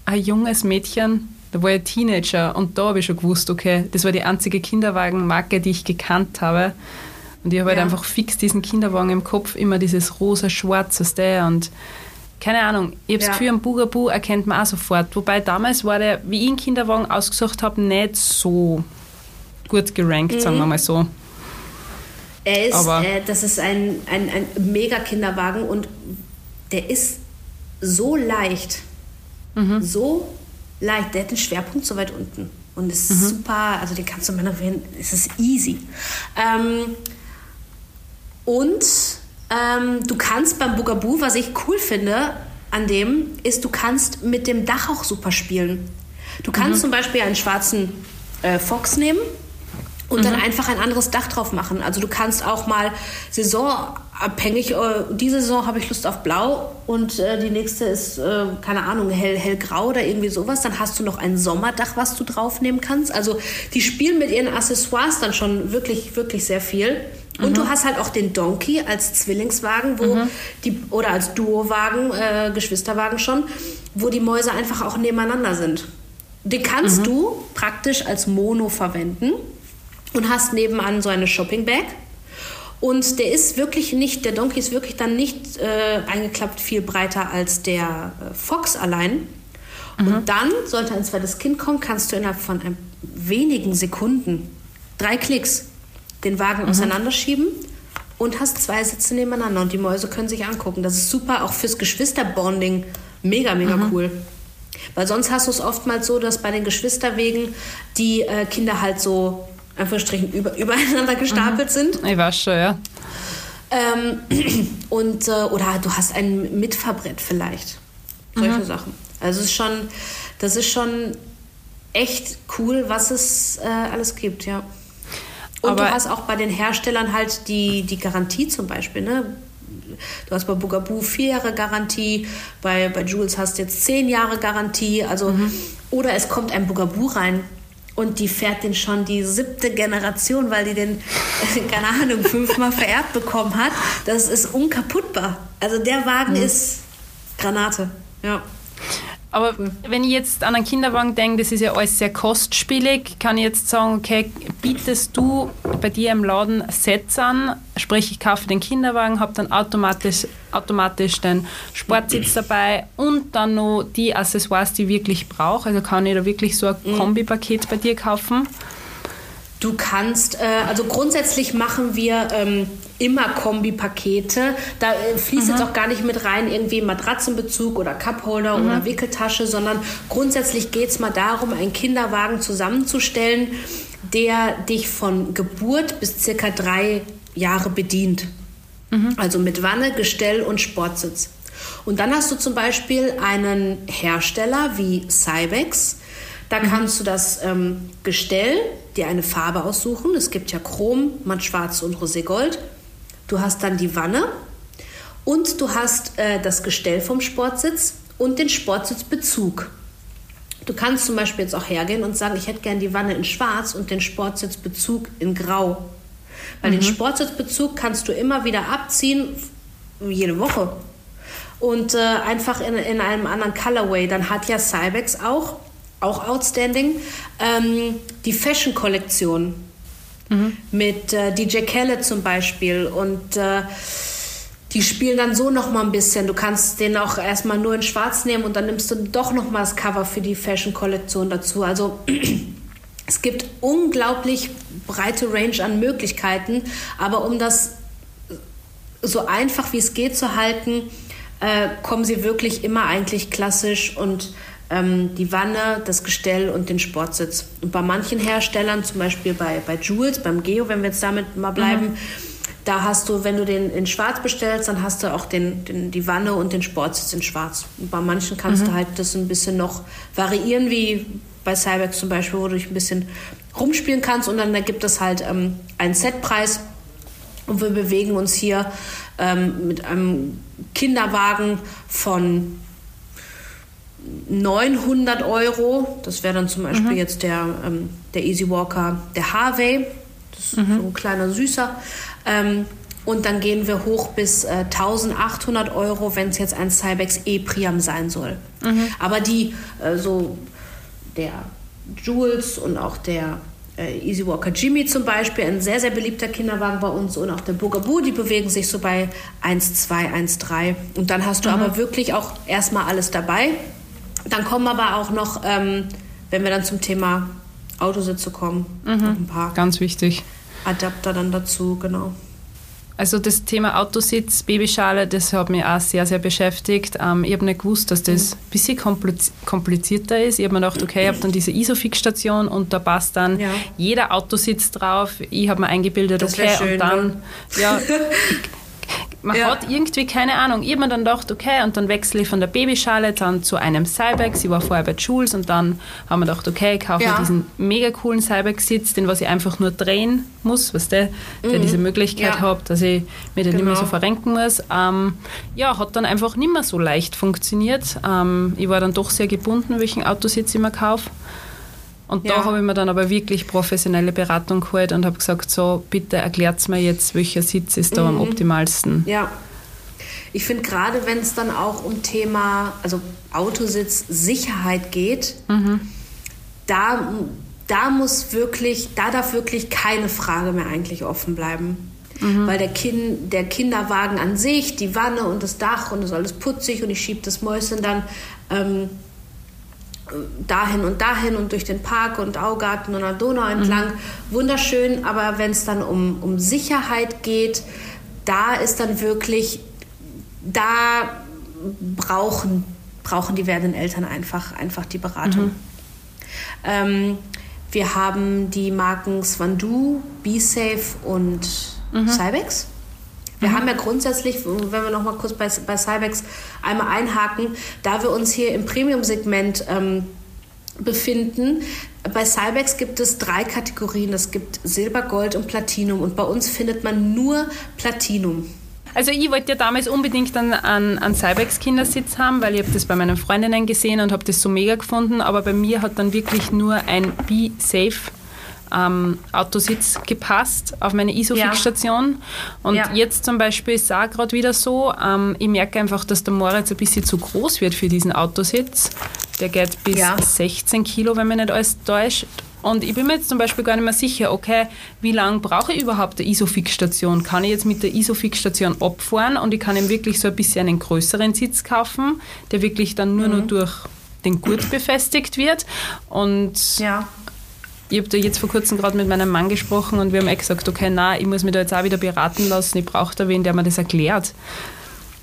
ein junges Mädchen. Da war ich Teenager und da habe ich schon gewusst, okay, das war die einzige Kinderwagenmarke, die ich gekannt habe. Und ich habe halt ja. halt einfach fix diesen Kinderwagen im Kopf, immer dieses rosa-schwarz, und keine Ahnung, ich habe das ja. Gefühl, am Bugaboo erkennt man auch sofort. Wobei damals war der, wie ich einen Kinderwagen ausgesucht habe, nicht so gut gerankt, mhm. sagen wir mal so. Er ist, äh, das ist ein, ein, ein mega Kinderwagen und der ist so leicht. Mhm. So leicht. Der hat den Schwerpunkt so weit unten. Und ist mhm. super, also den kannst du manövrieren, es ist easy. Ähm, und ähm, du kannst beim Bugaboo, was ich cool finde an dem, ist, du kannst mit dem Dach auch super spielen. Du kannst mhm. zum Beispiel einen schwarzen äh, Fox nehmen und mhm. dann einfach ein anderes Dach drauf machen. Also du kannst auch mal saisonabhängig, äh, diese Saison habe ich Lust auf blau und äh, die nächste ist, äh, keine Ahnung, hell, hellgrau oder irgendwie sowas. Dann hast du noch ein Sommerdach, was du draufnehmen kannst. Also die spielen mit ihren Accessoires dann schon wirklich, wirklich sehr viel. Und mhm. du hast halt auch den Donkey als Zwillingswagen, wo mhm. die oder als Duowagen, äh, Geschwisterwagen schon, wo die Mäuse einfach auch nebeneinander sind. Den kannst mhm. du praktisch als Mono verwenden und hast nebenan so eine Shopping Bag. Und der ist wirklich nicht, der Donkey ist wirklich dann nicht äh, eingeklappt viel breiter als der äh, Fox allein. Und mhm. dann, sollte ein zweites Kind kommen, kannst du innerhalb von ein, wenigen Sekunden, drei Klicks, den Wagen mhm. auseinanderschieben und hast zwei Sitze nebeneinander und die Mäuse können sich angucken. Das ist super, auch fürs Geschwisterbonding mega, mega mhm. cool. Weil sonst hast du es oftmals so, dass bei den Geschwisterwegen die äh, Kinder halt so, Anführungsstrichen, über, übereinander gestapelt mhm. sind. Ich weiß schon, ja. Ähm, und, äh, oder du hast ein Mitfahrbrett vielleicht. Solche mhm. Sachen. Also es ist schon, das ist schon echt cool, was es äh, alles gibt, ja. Und Aber du hast auch bei den Herstellern halt die, die Garantie zum Beispiel. Ne? Du hast bei Bugaboo vier Jahre Garantie, bei, bei Jules hast du jetzt zehn Jahre Garantie. Also, mhm. Oder es kommt ein Bugaboo rein und die fährt den schon die siebte Generation, weil die den, keine Ahnung, fünfmal vererbt bekommen hat. Das ist unkaputtbar. Also der Wagen mhm. ist Granate. Ja. Aber wenn ich jetzt an einen Kinderwagen denke, das ist ja alles sehr kostspielig, kann ich jetzt sagen, okay, bietest du bei dir im Laden Sets an, sprich ich kaufe den Kinderwagen, habe dann automatisch, automatisch den Sportsitz dabei und dann noch die Accessoires, die ich wirklich brauche. Also kann ich da wirklich so ein mhm. Kombipaket bei dir kaufen? Du kannst, äh, also grundsätzlich machen wir ähm, immer Kombipakete. Da äh, fließt mhm. jetzt auch gar nicht mit rein irgendwie Matratzenbezug oder Cupholder mhm. oder Wickeltasche, sondern grundsätzlich geht es mal darum, einen Kinderwagen zusammenzustellen, der dich von Geburt bis circa drei Jahre bedient. Mhm. Also mit Wanne, Gestell und Sportsitz. Und dann hast du zum Beispiel einen Hersteller wie Cybex. Da mhm. kannst du das ähm, Gestell, dir eine Farbe aussuchen. Es gibt ja Chrom, matt schwarz und roségold. Du hast dann die Wanne und du hast äh, das Gestell vom Sportsitz und den Sportsitzbezug. Du kannst zum Beispiel jetzt auch hergehen und sagen, ich hätte gern die Wanne in schwarz und den Sportsitzbezug in grau. Weil mhm. den Sportsitzbezug kannst du immer wieder abziehen, jede Woche. Und äh, einfach in, in einem anderen Colorway. Dann hat ja Cybex auch, auch outstanding, ähm, die Fashion-Kollektion. Mhm. Mit äh, DJ Kelle zum Beispiel. Und äh, die spielen dann so noch mal ein bisschen. Du kannst den auch erstmal nur in Schwarz nehmen und dann nimmst du doch noch mal das Cover für die Fashion-Kollektion dazu. Also es gibt unglaublich breite Range an Möglichkeiten, aber um das so einfach wie es geht zu halten, äh, kommen sie wirklich immer eigentlich klassisch und ähm, die Wanne, das Gestell und den Sportsitz. Und bei manchen Herstellern, zum Beispiel bei, bei Jules, beim Geo, wenn wir jetzt damit mal bleiben, mhm. da hast du, wenn du den in Schwarz bestellst, dann hast du auch den, den, die Wanne und den Sportsitz in Schwarz. Und bei manchen kannst mhm. du halt das ein bisschen noch variieren, wie bei Cybex zum Beispiel, wo du dich ein bisschen rumspielen kannst und dann da gibt es halt ähm, einen Setpreis und wir bewegen uns hier ähm, mit einem Kinderwagen von 900 Euro. Das wäre dann zum Beispiel mhm. jetzt der, ähm, der Easy Walker, der Harvey. Das ist mhm. so ein kleiner Süßer. Ähm, und dann gehen wir hoch bis äh, 1800 Euro, wenn es jetzt ein Cybex E-Priam sein soll. Mhm. Aber die, äh, so der Jules und auch der äh, Easy Walker Jimmy zum Beispiel, ein sehr, sehr beliebter Kinderwagen bei uns und auch der Bugaboo, die bewegen sich so bei 1, 2, 1, 3. Und dann hast du mhm. aber wirklich auch erstmal alles dabei. Dann kommen aber auch noch, ähm, wenn wir dann zum Thema Autositze kommen, mhm. noch ein paar. Ganz wichtig. Adapter dann dazu, genau. Also das Thema Autositz, Babyschale, das hat mich auch sehr, sehr beschäftigt. Ähm, ich habe nicht gewusst, dass das ein bisschen komplizierter ist. Ich habe mir gedacht, okay, ich habe dann diese Isofix-Station und da passt dann ja. jeder Autositz drauf. Ich habe mir eingebildet, das okay, schön, und dann, ne? ja, man ja. hat irgendwie keine Ahnung. Ich habe mir dann gedacht, okay, und dann wechsle ich von der Babyschale dann zu einem Cybex. Ich war vorher bei Jules und dann haben wir gedacht, okay, ich kaufe ja. mir diesen mega coolen Cybex-Sitz, den was ich einfach nur drehen muss, was der, der mhm. diese Möglichkeit ja. hat, dass ich mir den genau. nicht mehr so genau. verrenken muss. Ähm, ja, hat dann einfach nicht mehr so leicht funktioniert. Ähm, ich war dann doch sehr gebunden, welchen Autositz ich mir kaufe. Und ja. da habe ich mir dann aber wirklich professionelle Beratung geholt und habe gesagt, so, bitte erklärt mir jetzt, welcher Sitz ist da mhm. am optimalsten. Ja. Ich finde gerade, wenn es dann auch um Thema, also Autositz, Sicherheit geht, mhm. da, da muss wirklich, da darf wirklich keine Frage mehr eigentlich offen bleiben. Mhm. Weil der, kind, der Kinderwagen an sich, die Wanne und das Dach und das ist alles putzig und ich schiebe das Mäuschen dann ähm, dahin und dahin und durch den Park und Augarten und der Donau entlang. Mhm. Wunderschön, aber wenn es dann um, um Sicherheit geht, da ist dann wirklich, da brauchen, brauchen die werdenden Eltern einfach, einfach die Beratung. Mhm. Ähm, wir haben die Marken Swandu, BeSafe und mhm. Cybex. Wir mhm. haben ja grundsätzlich, wenn wir noch mal kurz bei, bei Cybex einmal einhaken, da wir uns hier im Premium-Segment ähm, befinden, bei Cybex gibt es drei Kategorien. Es gibt Silber, Gold und Platinum. Und bei uns findet man nur Platinum. Also ich wollte ja damals unbedingt einen, einen, einen Cybex-Kindersitz haben, weil ich habe das bei meinen Freundinnen gesehen und habe das so mega gefunden. Aber bei mir hat dann wirklich nur ein Be Safe ähm, Autositz gepasst auf meine Isofix-Station. Ja. Und ja. jetzt zum Beispiel ist es auch gerade wieder so, ähm, ich merke einfach, dass der Moritz ein bisschen zu groß wird für diesen Autositz. Der geht bis ja. 16 Kilo, wenn mich nicht alles täuscht. Und ich bin mir jetzt zum Beispiel gar nicht mehr sicher, okay, wie lange brauche ich überhaupt eine Isofix-Station? Kann ich jetzt mit der Isofix-Station abfahren und ich kann ihm wirklich so ein bisschen einen größeren Sitz kaufen, der wirklich dann nur mhm. noch durch den Gurt befestigt wird. Und ja ich habe da jetzt vor kurzem gerade mit meinem Mann gesprochen und wir haben auch gesagt, okay, na, ich muss mich da jetzt auch wieder beraten lassen, ich brauche da wen, der mir das erklärt.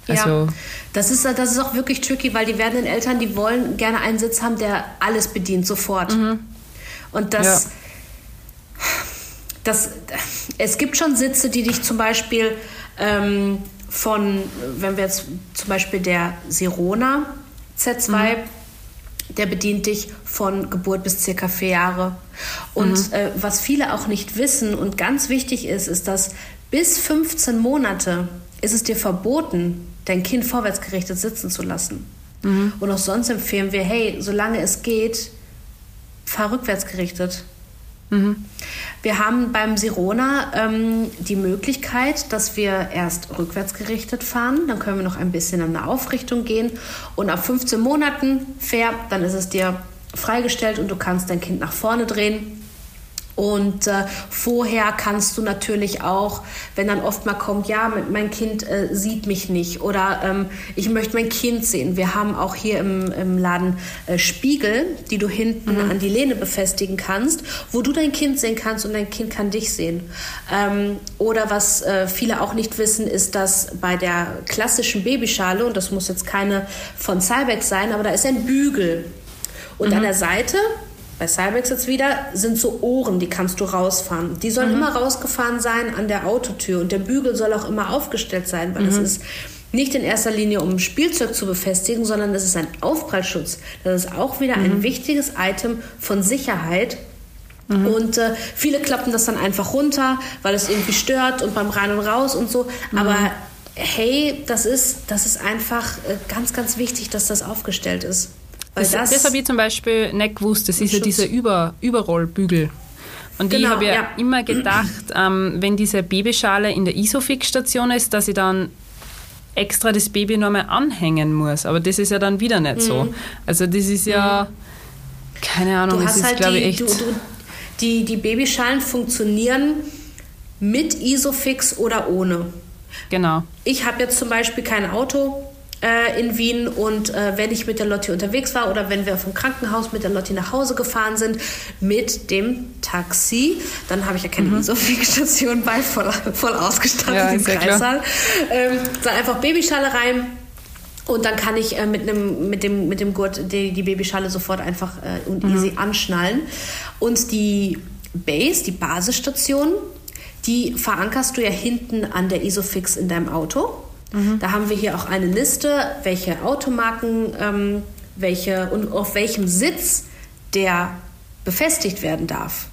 Also ja, das ist, das ist auch wirklich tricky, weil die werdenden Eltern, die wollen gerne einen Sitz haben, der alles bedient, sofort. Mhm. Und das, ja. das, es gibt schon Sitze, die dich zum Beispiel ähm, von, wenn wir jetzt zum Beispiel der Sirona Z2, mhm. der bedient dich von Geburt bis circa vier Jahre. Und mhm. äh, was viele auch nicht wissen und ganz wichtig ist, ist, dass bis 15 Monate ist es dir verboten, dein Kind vorwärtsgerichtet sitzen zu lassen. Mhm. Und auch sonst empfehlen wir, hey, solange es geht, fahr rückwärtsgerichtet. Mhm. Wir haben beim Sirona ähm, die Möglichkeit, dass wir erst rückwärts gerichtet fahren, dann können wir noch ein bisschen in eine Aufrichtung gehen und ab 15 Monaten fair, dann ist es dir freigestellt und du kannst dein Kind nach vorne drehen und äh, vorher kannst du natürlich auch, wenn dann oft mal kommt, ja, mein Kind äh, sieht mich nicht oder ähm, ich möchte mein Kind sehen. Wir haben auch hier im, im Laden äh, Spiegel, die du hinten mhm. an die Lehne befestigen kannst, wo du dein Kind sehen kannst und dein Kind kann dich sehen. Ähm, oder was äh, viele auch nicht wissen, ist, dass bei der klassischen Babyschale, und das muss jetzt keine von Cybex sein, aber da ist ein Bügel. Und mhm. an der Seite bei Cybex jetzt wieder sind so Ohren, die kannst du rausfahren. Die sollen mhm. immer rausgefahren sein an der Autotür und der Bügel soll auch immer aufgestellt sein, weil es mhm. ist nicht in erster Linie, um Spielzeug zu befestigen, sondern es ist ein Aufprallschutz. Das ist auch wieder mhm. ein wichtiges Item von Sicherheit. Mhm. Und äh, viele klappen das dann einfach runter, weil es irgendwie stört und beim Rein und Raus und so. Mhm. Aber hey, das ist, das ist einfach äh, ganz, ganz wichtig, dass das aufgestellt ist. Das, das, das habe ich zum Beispiel nicht gewusst. Das ist ja dieser Über, Überrollbügel. Und genau, ich habe ja, ja, immer gedacht, ähm, wenn diese Babyschale in der Isofix-Station ist, dass ich dann extra das Baby nochmal anhängen muss. Aber das ist ja dann wieder nicht mhm. so. Also das ist ja, mhm. keine Ahnung, das ist, halt glaube ich, echt... Du, du, die, die Babyschalen funktionieren mit Isofix oder ohne. Genau. Ich habe jetzt zum Beispiel kein Auto, äh, in Wien und äh, wenn ich mit der Lotti unterwegs war oder wenn wir vom Krankenhaus mit der Lotti nach Hause gefahren sind mit dem Taxi, dann habe ich ja keine mhm. Isofix-Station bei, voll, voll ausgestattet ja, im Kreissaal. Ähm, dann einfach Babyschale rein, und dann kann ich äh, mit, einem, mit, dem, mit dem Gurt die, die Babyschale sofort einfach äh, und mhm. easy anschnallen. Und die Base, die Basisstation, die verankerst du ja hinten an der Isofix in deinem Auto. Mhm. Da haben wir hier auch eine Liste, welche Automarken, ähm, welche und auf welchem Sitz der befestigt werden darf.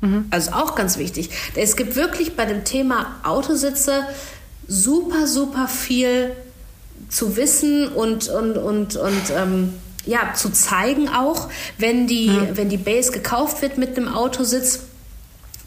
Mhm. Also auch ganz wichtig. Es gibt wirklich bei dem Thema Autositze super, super viel zu wissen und, und, und, und ähm, ja, zu zeigen auch, wenn die, mhm. wenn die Base gekauft wird mit einem Autositz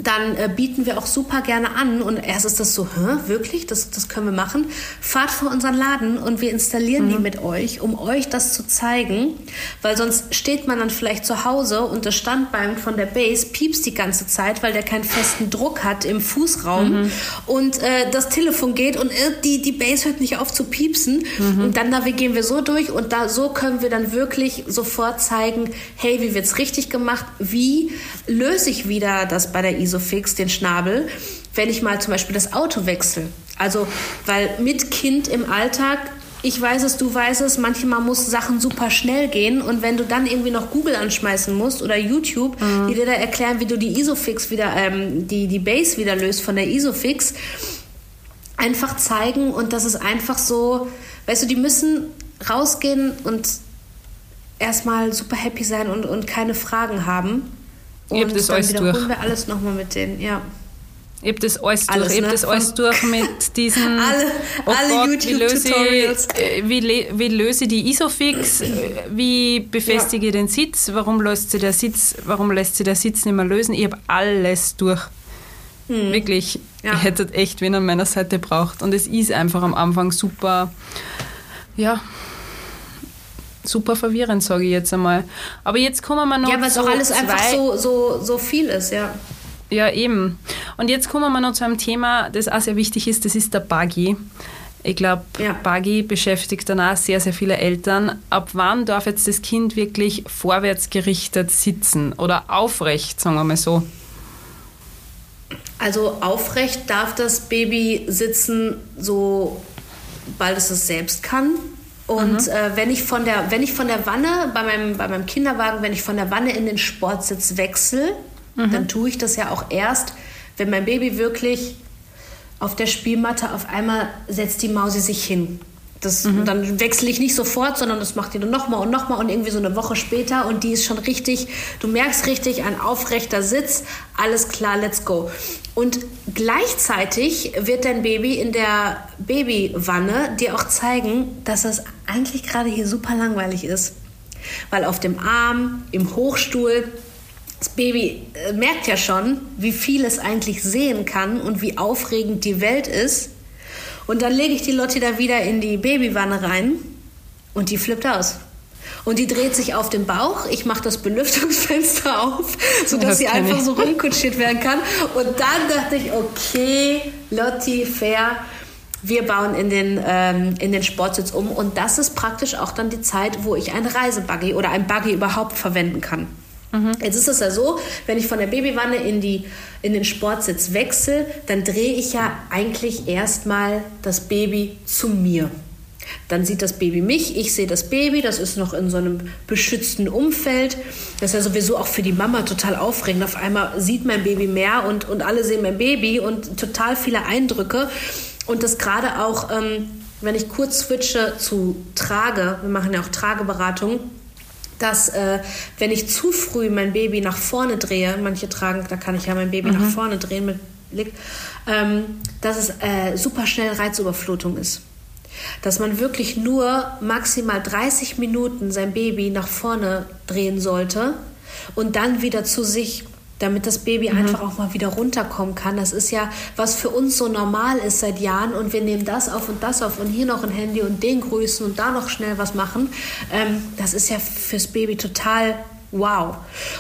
dann äh, bieten wir auch super gerne an. Und erst ist das so, Hä, wirklich, das, das können wir machen. Fahrt vor unseren Laden und wir installieren mhm. die mit euch, um euch das zu zeigen. Weil sonst steht man dann vielleicht zu Hause und das Standbein von der Base piepst die ganze Zeit, weil der keinen festen Druck hat im Fußraum. Mhm. Und äh, das Telefon geht und äh, die, die Base hört nicht auf zu piepsen. Mhm. Und dann navigieren wir so durch und da so können wir dann wirklich sofort zeigen, hey, wie wird's richtig gemacht? Wie löse ich wieder das bei der ISO fix, den Schnabel, wenn ich mal zum Beispiel das Auto wechsle. Also, weil mit Kind im Alltag ich weiß es, du weißt es, manchmal muss Sachen super schnell gehen und wenn du dann irgendwie noch Google anschmeißen musst oder YouTube, mhm. die dir da erklären, wie du die Isofix wieder, ähm, die, die Base wieder löst von der Isofix, einfach zeigen und das ist einfach so, weißt du, die müssen rausgehen und erstmal super happy sein und, und keine Fragen haben. Das dann wiederholen durch. wir alles nochmal mit denen, ja. Ich habe das alles, alles durch. Ich ne? das alles durch mit diesen. alle oh alle YouTube-Tutorials. Äh, wie, wie, löse ich die Isofix? Wie befestige ich den Sitz? Warum lässt sich der Sitz, warum lässt sich der Sitz nicht mehr lösen? Ich habe alles durch. Hm. Wirklich. Ja. Ich hätte echt wen an meiner Seite braucht. Und es ist einfach am Anfang super. Ja, super verwirrend, sage ich jetzt einmal. Aber jetzt kommen wir noch Ja, weil es auch alles einfach so, so, so viel ist, ja. Ja, eben. Und jetzt kommen wir noch zu einem Thema, das auch sehr wichtig ist, das ist der Buggy. Ich glaube, ja. Buggy beschäftigt danach sehr, sehr viele Eltern. Ab wann darf jetzt das Kind wirklich vorwärts gerichtet sitzen oder aufrecht, sagen wir mal so? Also aufrecht darf das Baby sitzen, sobald es es selbst kann. Und mhm. äh, wenn, ich von der, wenn ich von der Wanne, bei meinem, bei meinem Kinderwagen, wenn ich von der Wanne in den Sportsitz wechsle, mhm. dann tue ich das ja auch erst, wenn mein Baby wirklich auf der Spielmatte auf einmal setzt die Mausi sich hin. Das, mhm. Dann wechsle ich nicht sofort, sondern das macht die dann nochmal und nochmal und irgendwie so eine Woche später und die ist schon richtig, du merkst richtig, ein aufrechter Sitz, alles klar, let's go. Und gleichzeitig wird dein Baby in der Babywanne dir auch zeigen, dass das eigentlich gerade hier super langweilig ist. Weil auf dem Arm, im Hochstuhl, das Baby äh, merkt ja schon, wie viel es eigentlich sehen kann und wie aufregend die Welt ist. Und dann lege ich die Lotti da wieder in die Babywanne rein und die flippt aus. Und die dreht sich auf den Bauch. Ich mache das Belüftungsfenster auf, sodass das sie einfach ich. so rumkutschiert werden kann. Und dann dachte ich, okay, Lotti, fair. Wir bauen in den, ähm, in den Sportsitz um. Und das ist praktisch auch dann die Zeit, wo ich ein Reisebuggy oder ein Buggy überhaupt verwenden kann. Mhm. Jetzt ist es ja so, wenn ich von der Babywanne in, die, in den Sportsitz wechsle, dann drehe ich ja eigentlich erstmal das Baby zu mir. Dann sieht das Baby mich, ich sehe das Baby, das ist noch in so einem beschützten Umfeld. Das ist ja sowieso auch für die Mama total aufregend. Auf einmal sieht mein Baby mehr und, und alle sehen mein Baby und total viele Eindrücke. Und das gerade auch, ähm, wenn ich kurz switche zu Trage, wir machen ja auch Trageberatung, dass äh, wenn ich zu früh mein Baby nach vorne drehe, manche tragen, da kann ich ja mein Baby mhm. nach vorne drehen mit Blick, ähm, dass es äh, super schnell Reizüberflutung ist. Dass man wirklich nur maximal 30 Minuten sein Baby nach vorne drehen sollte und dann wieder zu sich damit das Baby mhm. einfach auch mal wieder runterkommen kann. Das ist ja, was für uns so normal ist seit Jahren und wir nehmen das auf und das auf und hier noch ein Handy und den grüßen und da noch schnell was machen. Ähm, das ist ja fürs Baby total wow.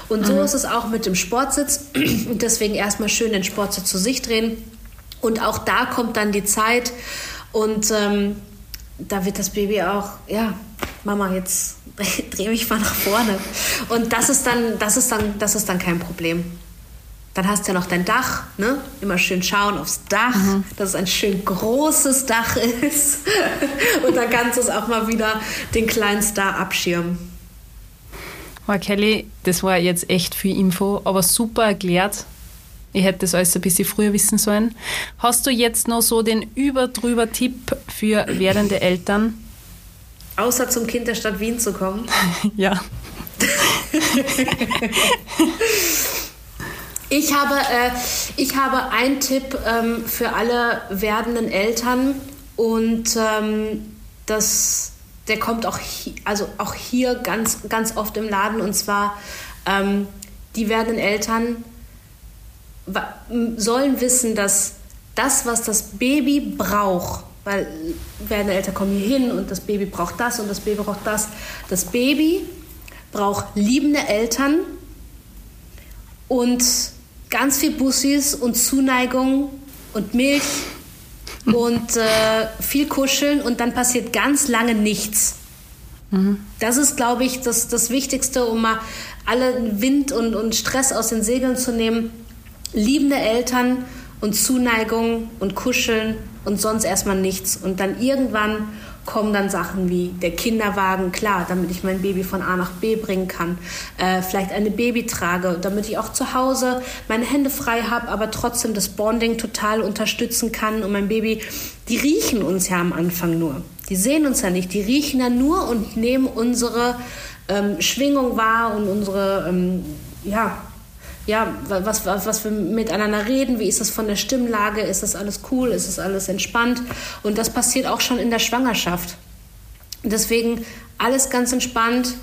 Und so mhm. ist es auch mit dem Sportsitz und deswegen erstmal schön den Sportsitz zu sich drehen und auch da kommt dann die Zeit und ähm, da wird das Baby auch, ja, Mama, jetzt dreh mich mal nach vorne. Und das ist dann, das ist dann, das ist dann kein Problem. Dann hast du ja noch dein Dach, ne? Immer schön schauen aufs Dach, mhm. dass es ein schön großes Dach ist. Und dann kannst du es auch mal wieder den kleinen Star abschirmen. Oh, Kelly, das war jetzt echt viel Info, aber super erklärt. Ich hätte das alles ein bisschen früher wissen sollen. Hast du jetzt noch so den überdrüber Tipp für werdende Eltern? Außer zum Kind der Stadt Wien zu kommen. ja. ich, habe, äh, ich habe einen Tipp ähm, für alle werdenden Eltern und ähm, das, der kommt auch, hier, also auch hier ganz, ganz oft im Laden und zwar ähm, die werdenden Eltern sollen wissen, dass das, was das Baby braucht, weil werdende Eltern kommen hier hin und das Baby braucht das und das Baby braucht das. Das Baby braucht liebende Eltern und ganz viel Bussis und Zuneigung und Milch und äh, viel Kuscheln und dann passiert ganz lange nichts. Mhm. Das ist, glaube ich, das, das Wichtigste, um mal alle Wind und, und Stress aus den Segeln zu nehmen. Liebende Eltern und Zuneigung und Kuscheln und sonst erstmal nichts. Und dann irgendwann kommen dann Sachen wie der Kinderwagen, klar, damit ich mein Baby von A nach B bringen kann. Äh, vielleicht eine Babytrage, damit ich auch zu Hause meine Hände frei habe, aber trotzdem das Bonding total unterstützen kann. Und mein Baby, die riechen uns ja am Anfang nur. Die sehen uns ja nicht, die riechen ja nur und nehmen unsere ähm, Schwingung wahr und unsere, ähm, ja, ja, was, was, was wir miteinander reden, wie ist das von der Stimmlage, ist das alles cool, ist das alles entspannt. Und das passiert auch schon in der Schwangerschaft. Deswegen alles ganz entspannt,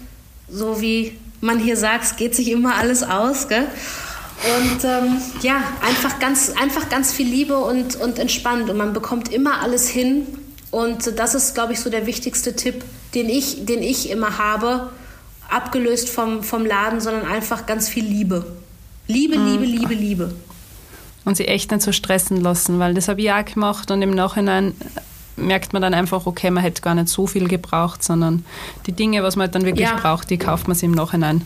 so wie man hier sagt, es geht sich immer alles aus. Gell? Und ähm, ja, einfach ganz, einfach ganz viel Liebe und, und entspannt. Und man bekommt immer alles hin. Und das ist, glaube ich, so der wichtigste Tipp, den ich, den ich immer habe, abgelöst vom, vom Laden, sondern einfach ganz viel Liebe. Liebe, mhm. Liebe, Liebe, Liebe. Und sie echt nicht so stressen lassen, weil das habe ich auch gemacht und im Nachhinein merkt man dann einfach, okay, man hätte gar nicht so viel gebraucht, sondern die Dinge, was man halt dann wirklich ja. braucht, die kauft man sich im Nachhinein.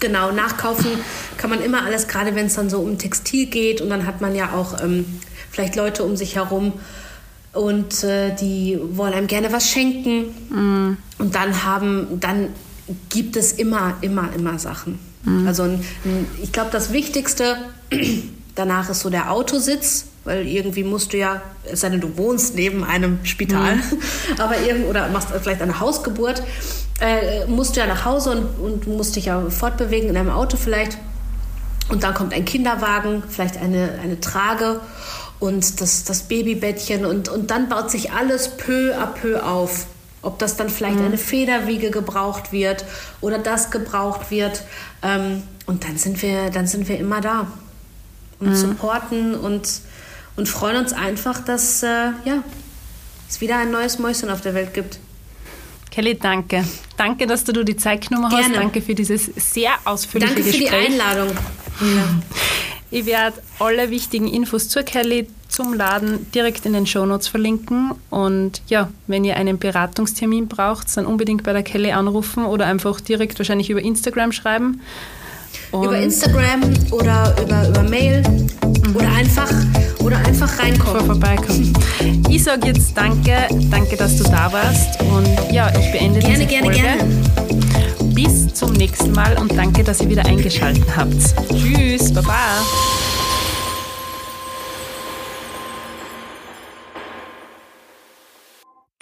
Genau, nachkaufen kann man immer alles, gerade wenn es dann so um Textil geht und dann hat man ja auch ähm, vielleicht Leute um sich herum und äh, die wollen einem gerne was schenken mm. und dann haben, dann gibt es immer, immer, immer Sachen. Mhm. Also ich glaube, das Wichtigste Danach ist so der Autositz, weil irgendwie musst du ja, es sei denn, du wohnst neben einem Spital, mhm. aber irgend, oder machst vielleicht eine Hausgeburt, äh, musst du ja nach Hause und, und musst dich ja fortbewegen in einem Auto vielleicht. Und dann kommt ein Kinderwagen, vielleicht eine, eine Trage und das, das Babybettchen und, und dann baut sich alles peu à peu auf. Ob das dann vielleicht mhm. eine Federwiege gebraucht wird oder das gebraucht wird. Ähm, und dann sind wir, dann sind wir immer da und mhm. supporten und, und freuen uns einfach, dass äh, ja, es wieder ein neues Mäuschen auf der Welt gibt. Kelly, danke. Danke, dass du die Zeit genommen hast. Gerne. Danke für dieses sehr ausführliche Gespräch. Danke für die Einladung. Ja. Ich werde alle wichtigen Infos zur Kelly zum Laden direkt in den Shownotes verlinken. Und ja, wenn ihr einen Beratungstermin braucht, dann unbedingt bei der Kelly anrufen oder einfach direkt wahrscheinlich über Instagram schreiben. Und über Instagram oder über, über Mail mhm. oder einfach oder einfach reinkommen. Vor vorbeikommen. Ich sage jetzt danke, danke, dass du da warst und ja, ich beende gerne, diese gerne, Folge. Gerne. Bis zum nächsten Mal und danke, dass ihr wieder eingeschaltet habt. Tschüss, baba.